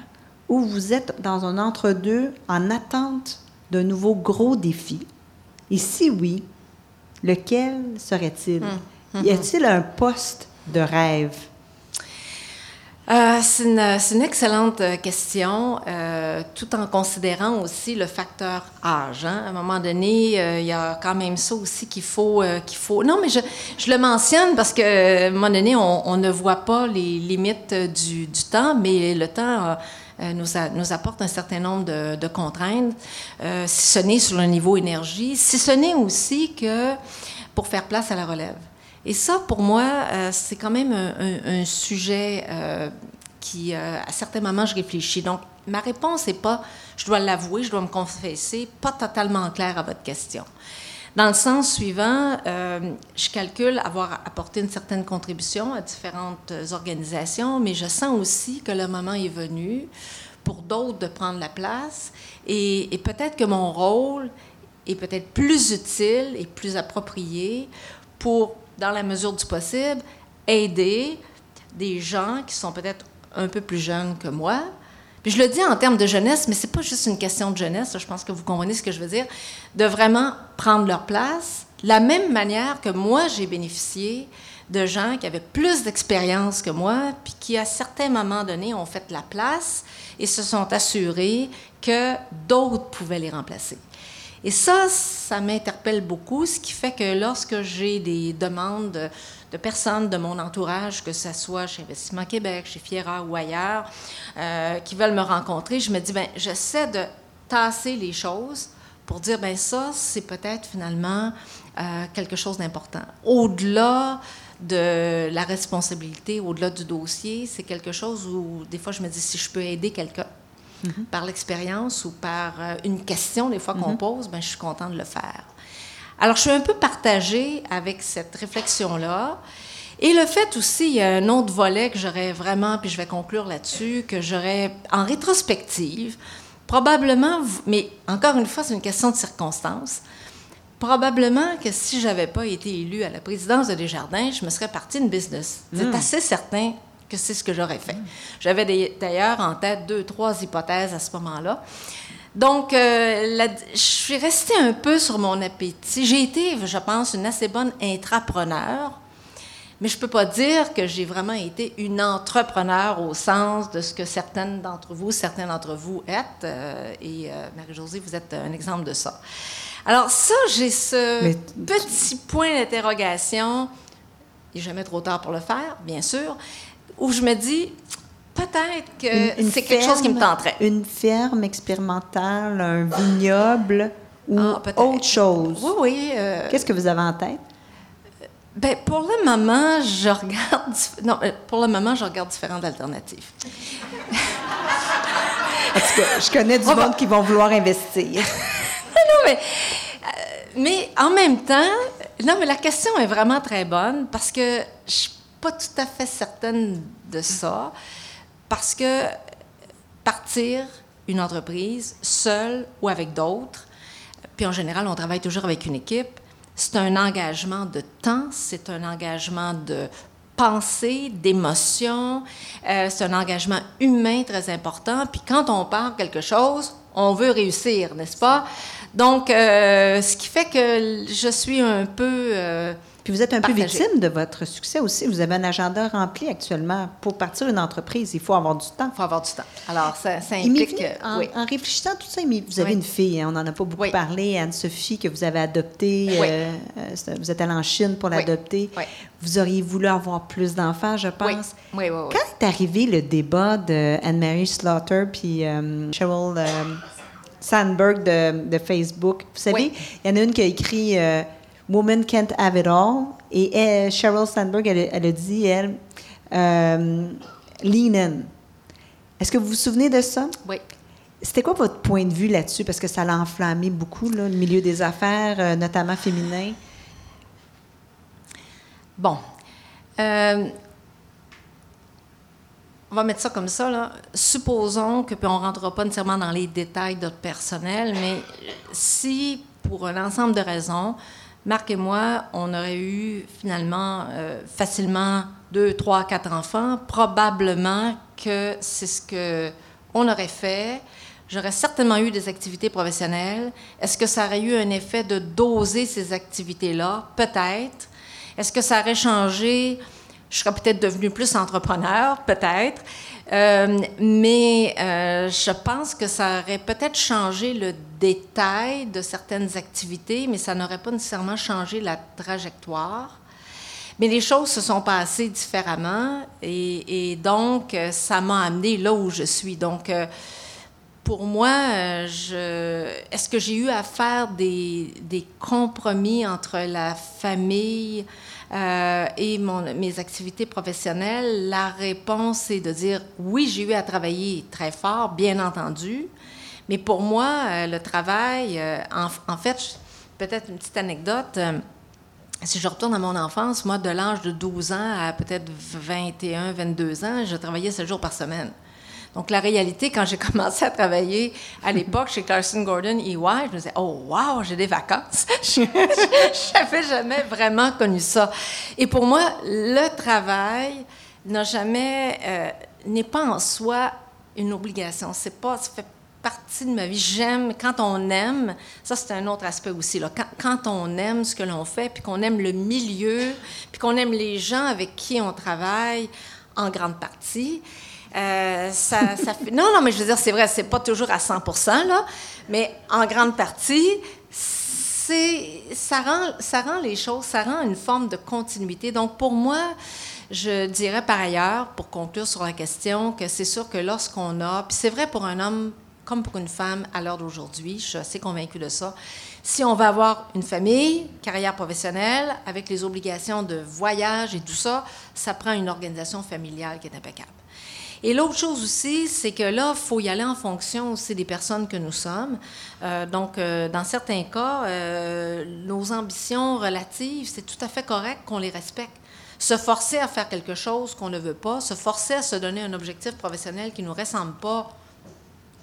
ou vous êtes dans un entre-deux en attente d'un nouveau gros défi? Et si oui, lequel serait-il? Hum, y a-t-il un poste de rêve? Euh, c'est, une, excellente euh, question, euh, tout en considérant aussi le facteur âge. Hein. À un moment donné, il y a quand même ça aussi qu'il faut, qu'il faut. Non, mais je, je, le mentionne parce qu'à un moment donné, on, ne voit pas les limites du, du temps, mais le temps nous, nous, apporte un certain nombre de, contraintes, si ce n'est sur le niveau énergie, si ce n'est aussi que pour faire place à la relève. Et ça, pour moi, euh, c'est quand même un, sujet euh, qui, euh, à certains moments, je réfléchis. Donc, ma réponse n'est pas, je dois l'avouer, je dois me confesser, pas totalement claire à votre question. Dans le sens suivant, je calcule avoir apporté une certaine contribution à différentes organisations, mais je sens aussi que le moment est venu pour d'autres de prendre la place et, et peut-être que mon rôle est peut-être plus utile et plus approprié pour dans la mesure du possible, aider des gens qui sont peut-être un peu plus jeunes que moi. Puis je le dis en termes de jeunesse, mais c'est pas juste une question de jeunesse, je pense que vous comprenez ce que je veux dire, de vraiment prendre leur place, la même manière que moi j'ai bénéficié de gens qui avaient plus d'expérience que moi, puis qui à certains moments donnés ont fait la place et se sont assurés que d'autres pouvaient les remplacer. Et ça, ça m'interpelle beaucoup, ce qui fait que lorsque j'ai des demandes de, personnes de mon entourage, que ce soit chez Investissement Québec, chez Fiera ou ailleurs, euh, qui veulent me rencontrer, je me dis, ben, j'essaie de tasser les choses pour dire, ben ça, c'est peut-être finalement euh, quelque chose d'important. Au-delà de la responsabilité, au-delà du dossier, c'est quelque chose où des fois je me dis, si je peux aider quelqu'un, Mhm. par l'expérience ou par euh, une question, des fois qu'on mhm. pose, ben, je suis contente de le faire. Alors, je suis un peu partagée avec cette réflexion-là. Et le fait aussi, il y a un autre volet que j'aurais vraiment, puis je vais conclure là-dessus, que j'aurais en rétrospective, probablement, mais encore une fois, c'est une question de circonstance. Probablement que si j'avais pas été élue à la présidence de Desjardins, je me serais partie une business. C'est hmm. assez certain que c'est ce que j'aurais fait. J'avais d'ailleurs en tête deux, trois hypothèses à ce moment-là. Donc, euh, je suis restée un peu sur mon appétit. J'ai été, je pense, une assez bonne intrapreneur, mais je ne peux pas dire que j'ai vraiment été une entrepreneur au sens de ce que certaines d'entre vous, certains d'entre vous êtes. Euh, et euh, Marie-Josée, vous êtes un exemple de ça. Alors ça, j'ai ce petit point d'interrogation. Il n'est jamais trop tard pour le faire, bien sûr où je me dis, peut-être que c'est quelque chose qui me tenterait. Une ferme expérimentale, un vignoble ou ah, autre chose? Oui, oui. Euh, Qu'est-ce que vous avez en tête? Ben, pour le moment, je regarde. <laughs> Non, euh, pour le moment, je regarde différentes alternatives. en tout cas, je connais du monde qui vont vouloir investir. <laughs> non, mais, euh, mais en même temps, non, mais la question est vraiment très bonne parce que je pas tout à fait certaine de ça, parce que partir une entreprise seule ou avec d'autres, puis en général, on travaille toujours avec une équipe, c'est un engagement de temps, c'est un engagement de pensée, d'émotion, euh, c'est un engagement humain très important. Puis quand on part quelque chose, on veut réussir, n'est-ce pas? Donc, euh, ce qui fait que je suis un peu... Euh, vous êtes un peu victime de votre succès aussi. Vous avez un agenda rempli actuellement. Pour partir une entreprise, il faut avoir du temps. Il faut avoir du temps. Alors, ça, ça implique... en, en, réfléchissant à tout ça, vous avez une fille, hein, on n'en a pas beaucoup parlé, Anne-Sophie, que vous avez adoptée. Euh, euh, vous êtes allée en Chine pour l'adopter. Vous auriez voulu avoir plus d'enfants, je pense. Oui. Quand est arrivé le débat de Anne-Marie Slaughter puis euh, Cheryl Sandberg de, de, Facebook, vous savez, il y en a une qui a écrit Woman Can't Have It All. Et elle, Sheryl Sandberg, elle, a dit, elle, euh, Lean In. Est-ce que vous vous souvenez de ça? Oui. C'était quoi votre point de vue là-dessus? Parce que ça l'a enflammé beaucoup, là, le milieu des affaires, euh, notamment féminin. Bon. Euh, on va mettre ça comme ça, là. supposons que, puis on ne rentrera pas nécessairement dans les détails de notre personnel, mais si, pour un ensemble de raisons, Marc et moi, on aurait eu finalement euh, facilement deux, trois, quatre enfants, probablement que c'est ce que on aurait fait. J'aurais certainement eu des activités professionnelles. Est-ce que ça aurait eu un effet de doser ces activités-là? Peut-être. Est-ce que ça aurait changé? Je serais peut-être devenue plus entrepreneur, peut-être. Euh, mais euh, je pense que ça aurait peut-être changé le détail de certaines activités, mais ça n'aurait pas nécessairement changé la trajectoire. Mais les choses se sont passées différemment et, donc ça m'a amené là où je suis. Donc, euh, pour moi, je, est-ce que j'ai eu à faire des, des compromis entre la famille, euh, et mes activités professionnelles, la réponse est de dire oui, j'ai eu à travailler très fort, bien entendu, mais pour moi, euh, le travail, euh, en, fait, peut-être une petite anecdote. si je retourne à mon enfance, moi, de l'âge de 12 ans à peut-être 21, 22 ans, je travaillais 7 jours par semaine. Donc, la réalité, quand j'ai <laughs> commencé à travailler à l'époque chez Clarkson Gordon EY, je me disais, oh, wow, j'ai des vacances. <laughs> je n'avais jamais vraiment connu ça. Et pour moi, le travail n'a jamais, euh, n'est pas en soi une obligation. C'est pas, ça fait partie de ma vie. J'aime, quand on aime, ça c'est un autre aspect aussi, là. Quand, on aime ce que l'on fait, puis qu'on aime le milieu, puis qu'on aime les gens avec qui on travaille, en grande partie, euh, ça, fait... Non, non, mais je veux dire, c'est vrai, c'est pas toujours à 100 là, mais en grande partie, ça, rend, ça rend les choses, ça rend une forme de continuité. Donc, pour moi, je dirais par ailleurs, pour conclure sur la question, que c'est sûr que lorsqu'on a, puis c'est vrai pour un homme comme pour une femme à l'heure d'aujourd'hui, je suis assez convaincue de ça, si on va avoir une famille, carrière professionnelle, avec les obligations de voyage et tout ça, ça prend une organisation familiale qui est impeccable. Et l'autre chose aussi, c'est que là, il faut y aller en fonction aussi des personnes que nous sommes. Euh, donc, euh, dans certains cas, euh, nos ambitions relatives, c'est tout à fait correct qu'on les respecte. Se forcer à faire quelque chose qu'on ne veut pas, se forcer à se donner un objectif professionnel qui ne nous ressemble pas,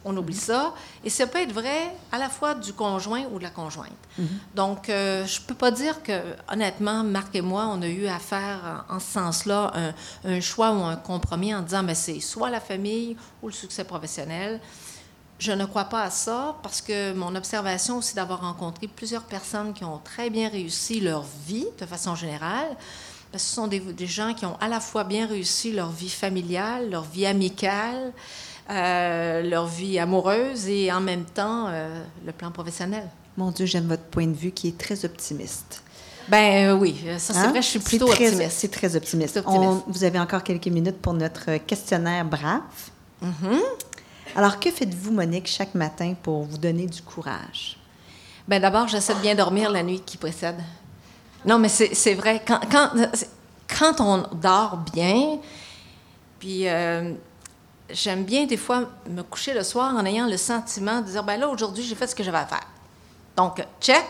on oublie ça. Et ça peut être vrai à la fois du conjoint ou de la conjointe. Mhm. Donc, euh, je ne peux pas dire que, honnêtement, Marc et moi, on a eu à faire en ce sens-là un, choix ou un compromis en disant, mais c'est soit la famille ou le succès professionnel. Je ne crois pas à ça parce que mon observation aussi d'avoir rencontré plusieurs personnes qui ont très bien réussi leur vie de façon générale, ce sont des, des gens qui ont à la fois bien réussi leur vie familiale, leur vie amicale, euh, leur vie amoureuse et en même temps euh, le plan professionnel. Mon Dieu, j'aime votre point de vue qui est très optimiste. Ben euh, oui, ça c'est hein? vrai, je suis plutôt optimiste. C'est très optimiste. vous avez encore quelques minutes pour notre questionnaire brave. Mm-hmm. Alors, que faites-vous, Monique, chaque matin pour vous donner du courage? Ben d'abord, j'essaie de bien dormir la nuit qui précède. Non, mais c'est vrai. Quand, quand, quand, on dort bien, puis j'aime bien des fois me coucher le soir en ayant le sentiment de dire, ben là, aujourd'hui, j'ai fait ce que j'avais à faire. Donc, check.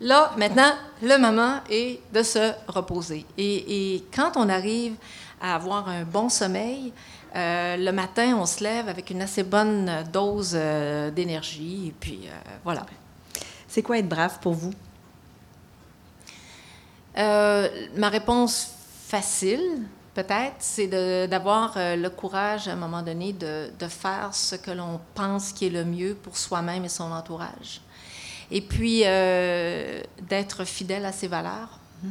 Là, maintenant, le moment est de se reposer. Et, quand on arrive à avoir un bon sommeil, euh, le matin, on se lève avec une assez bonne dose euh, d'énergie. Et puis, euh, voilà. C'est quoi être brave pour vous? ma réponse facile, peut-être, c'est d'avoir euh, le courage à un moment donné de, de faire ce que l'on pense qui est le mieux pour soi-même et son entourage. Et puis, euh, d'être fidèle à ses valeurs. Mm-hmm.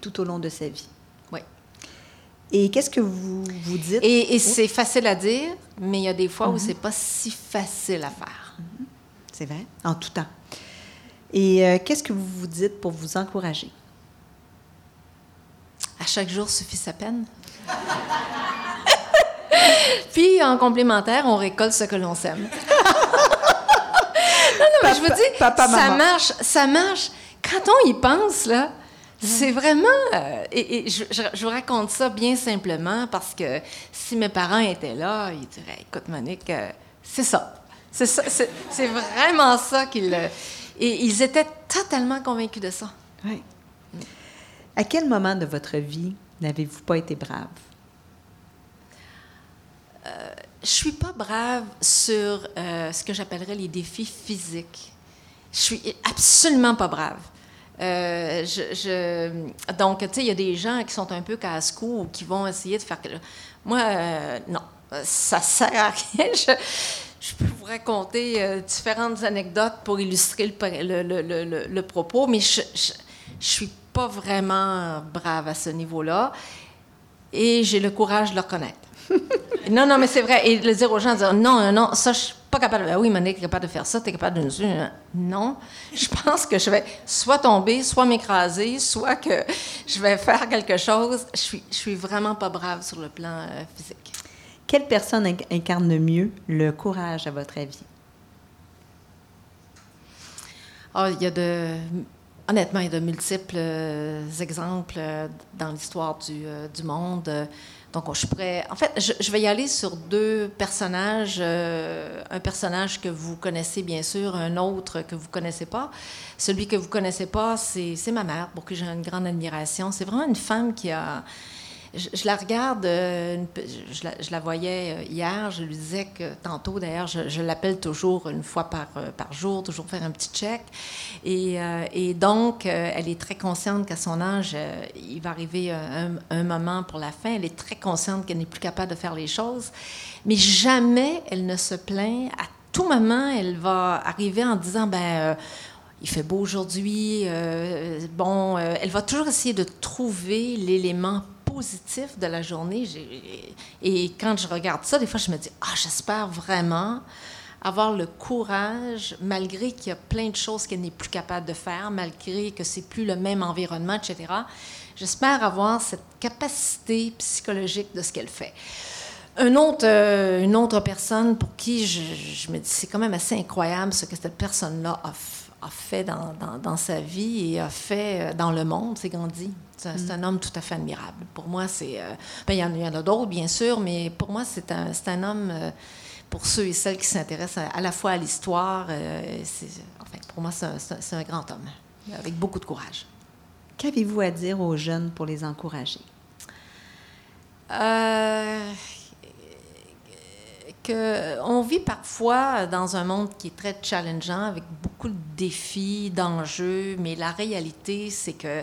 Tout au long de sa vie. Oui. Et qu'est-ce que vous vous dites? Et, c'est facile à dire, mais il y a des fois où mm-hmm. c'est pas si facile à faire. Mm-hmm. C'est vrai, en tout temps. Et euh, qu'est-ce que vous vous dites pour vous encourager? À chaque jour suffit sa peine. <laughs> Puis, en complémentaire, on récolte ce que l'on sème. <laughs> non, non, mais je vous dis, ça marche, ça marche. Quand on y pense, là, c'est vraiment... Euh, et, je, vous raconte ça bien simplement parce que si mes parents étaient là, ils diraient, écoute, Monique, euh, c'est ça. C'est ça, c'est vraiment ça qu'ils... et ils étaient totalement convaincus de ça. Oui. À quel moment de votre vie n'avez-vous pas été brave? je suis pas brave sur euh, ce que j'appellerais les défis physiques. Je suis absolument pas brave. Euh, je, donc, tu sais, il y a des gens qui sont un peu casse-cou ou qui vont essayer de faire. Moi, euh, non, ça sert à rien. <laughs> Je, peux vous raconter différentes anecdotes pour illustrer le, propos, mais je, je, je suis pas vraiment brave à ce niveau-là. Et j'ai le courage de le reconnaître. <laughs> non, non, mais c'est vrai. Et le dire aux gens, dire non, non, ça, je suis pas capable. de... oui, Monique, tu es capable de faire ça, tu es capable de nous. Non. Je pense que je vais soit tomber, soit m'écraser, soit que je vais faire quelque chose. Je suis, je suis vraiment pas brave sur le plan euh, physique. Quelle personne incarne le mieux le courage, à votre avis? Oh, il y a de Honnêtement, il y a de multiples euh, exemples euh, dans l'histoire du, euh, du, monde. Donc, je pourrais. En fait, je, vais y aller sur deux personnages. un personnage que vous connaissez bien sûr, un autre que vous connaissez pas. Celui que vous connaissez pas, c'est ma mère, pour qui j'ai une grande admiration. C'est vraiment une femme qui a je, la regarde, euh, je, la, voyais euh, hier, je lui disais que tantôt, d'ailleurs, je, l'appelle toujours une fois par, euh, par jour, toujours faire un petit check. Et, donc, elle est très consciente qu'à son âge, il va arriver un, un, moment pour la fin. Elle est très consciente qu'elle n'est plus capable de faire les choses. Mais jamais elle ne se plaint. À tout moment, elle va arriver en disant, ben il fait beau aujourd'hui. bon, elle va toujours essayer de trouver l'élément positif de la journée. Et quand je regarde ça, des fois, je me dis, ah, j'espère vraiment avoir le courage, malgré qu'il y a plein de choses qu'elle n'est plus capable de faire, malgré que c'est plus le même environnement, etc. J'espère avoir cette capacité psychologique de ce qu'elle fait. Un autre, euh, une autre personne pour qui je, me dis, c'est quand même assez incroyable ce que cette personne-là a fait fait dans, dans, sa vie et a fait euh, dans le monde, c'est Gandhi. C'est mm. un homme tout à fait admirable. Pour moi, c'est... Euh, ben, il y en, a d'autres, bien sûr, mais pour moi, c'est un, un homme, euh, pour ceux et celles qui s'intéressent à, la fois à l'histoire, enfin, pour moi, c'est un, grand homme, avec beaucoup de courage. Qu'avez-vous à dire aux jeunes pour les encourager? on vit parfois dans un monde qui est très challengeant, avec beaucoup de défis, d'enjeux, mais la réalité, c'est que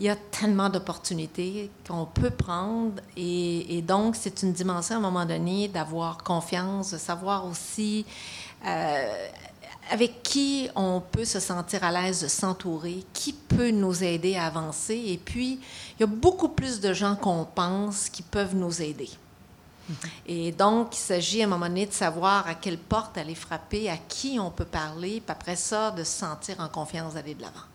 il y a tellement d'opportunités qu'on peut prendre et, donc c'est une dimension à un moment donné d'avoir confiance, de savoir aussi euh, avec qui on peut se sentir à l'aise de s'entourer, qui peut nous aider à avancer et puis il y a beaucoup plus de gens qu'on pense qui peuvent nous aider. Et donc, il s'agit à un moment donné de savoir à quelle porte aller frapper, à qui on peut parler, puis après ça, de se sentir en confiance d'aller de l'avant.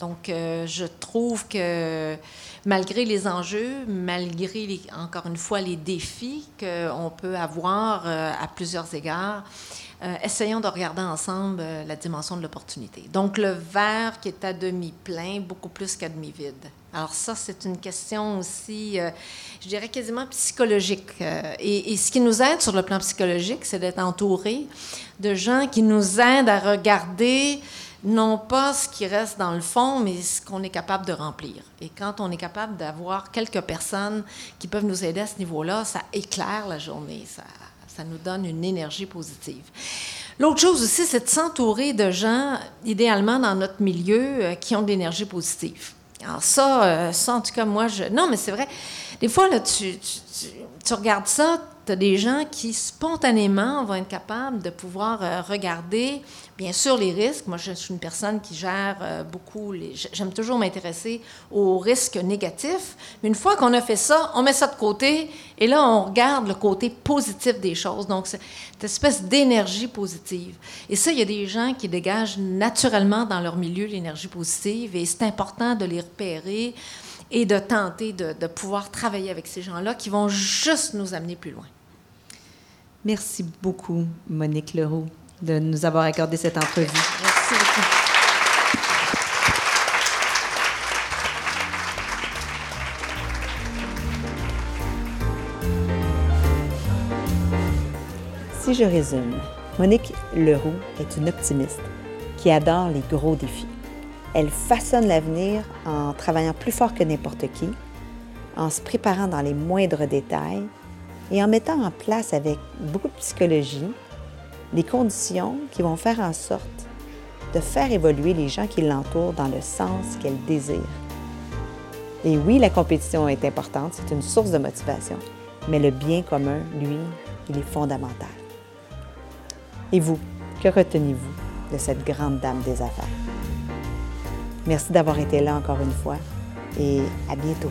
Donc, euh, je trouve que malgré les enjeux, malgré, encore une fois, les défis qu'on peut avoir euh, à plusieurs égards, euh, essayons de regarder ensemble la dimension de l'opportunité. Donc, le verre qui est à demi plein, beaucoup plus qu'à demi vide. Alors ça, c'est une question aussi, je dirais quasiment psychologique. Euh, et, ce qui nous aide sur le plan psychologique, c'est d'être entouré de gens qui nous aident à regarder non pas ce qui reste dans le fond, mais ce qu'on est capable de remplir. Et quand on est capable d'avoir quelques personnes qui peuvent nous aider à ce niveau-là, ça éclaire la journée, ça, ça nous donne une énergie positive. L'autre chose aussi, c'est de s'entourer de gens, idéalement dans notre milieu, euh, qui ont de l'énergie positive. Alors ça, euh, ça, en tout cas, moi, je... Non, mais c'est vrai. Des fois, là, tu, tu regardes ça, tu des gens qui spontanément vont être capables de pouvoir euh, regarder, bien sûr, les risques. Moi, je suis une personne qui gère euh, beaucoup, les... j'aime toujours m'intéresser aux risques négatifs. Mais une fois qu'on a fait ça, on met ça de côté et là, on regarde le côté positif des choses. Donc, cette espèce d'énergie positive. Et ça, il y a des gens qui dégagent naturellement dans leur milieu l'énergie positive et c'est important de les repérer et de tenter de pouvoir travailler avec ces gens-là qui vont juste nous amener plus loin. Merci beaucoup, Monique Leroux, de nous avoir accordé cette entrevue. Merci beaucoup. Si je résume, Monique Leroux est une optimiste qui adore les gros défis. Elle façonne l'avenir en travaillant plus fort que n'importe qui, en se préparant dans les moindres détails et en mettant en place avec beaucoup de psychologie les conditions qui vont faire en sorte de faire évoluer les gens qui l'entourent dans le sens qu'elle désire. Et oui, la compétition est importante, c'est une source de motivation, mais le bien commun, lui, il est fondamental. Et vous, que retenez-vous de cette grande dame des affaires? Merci d'avoir été là encore une fois et à bientôt.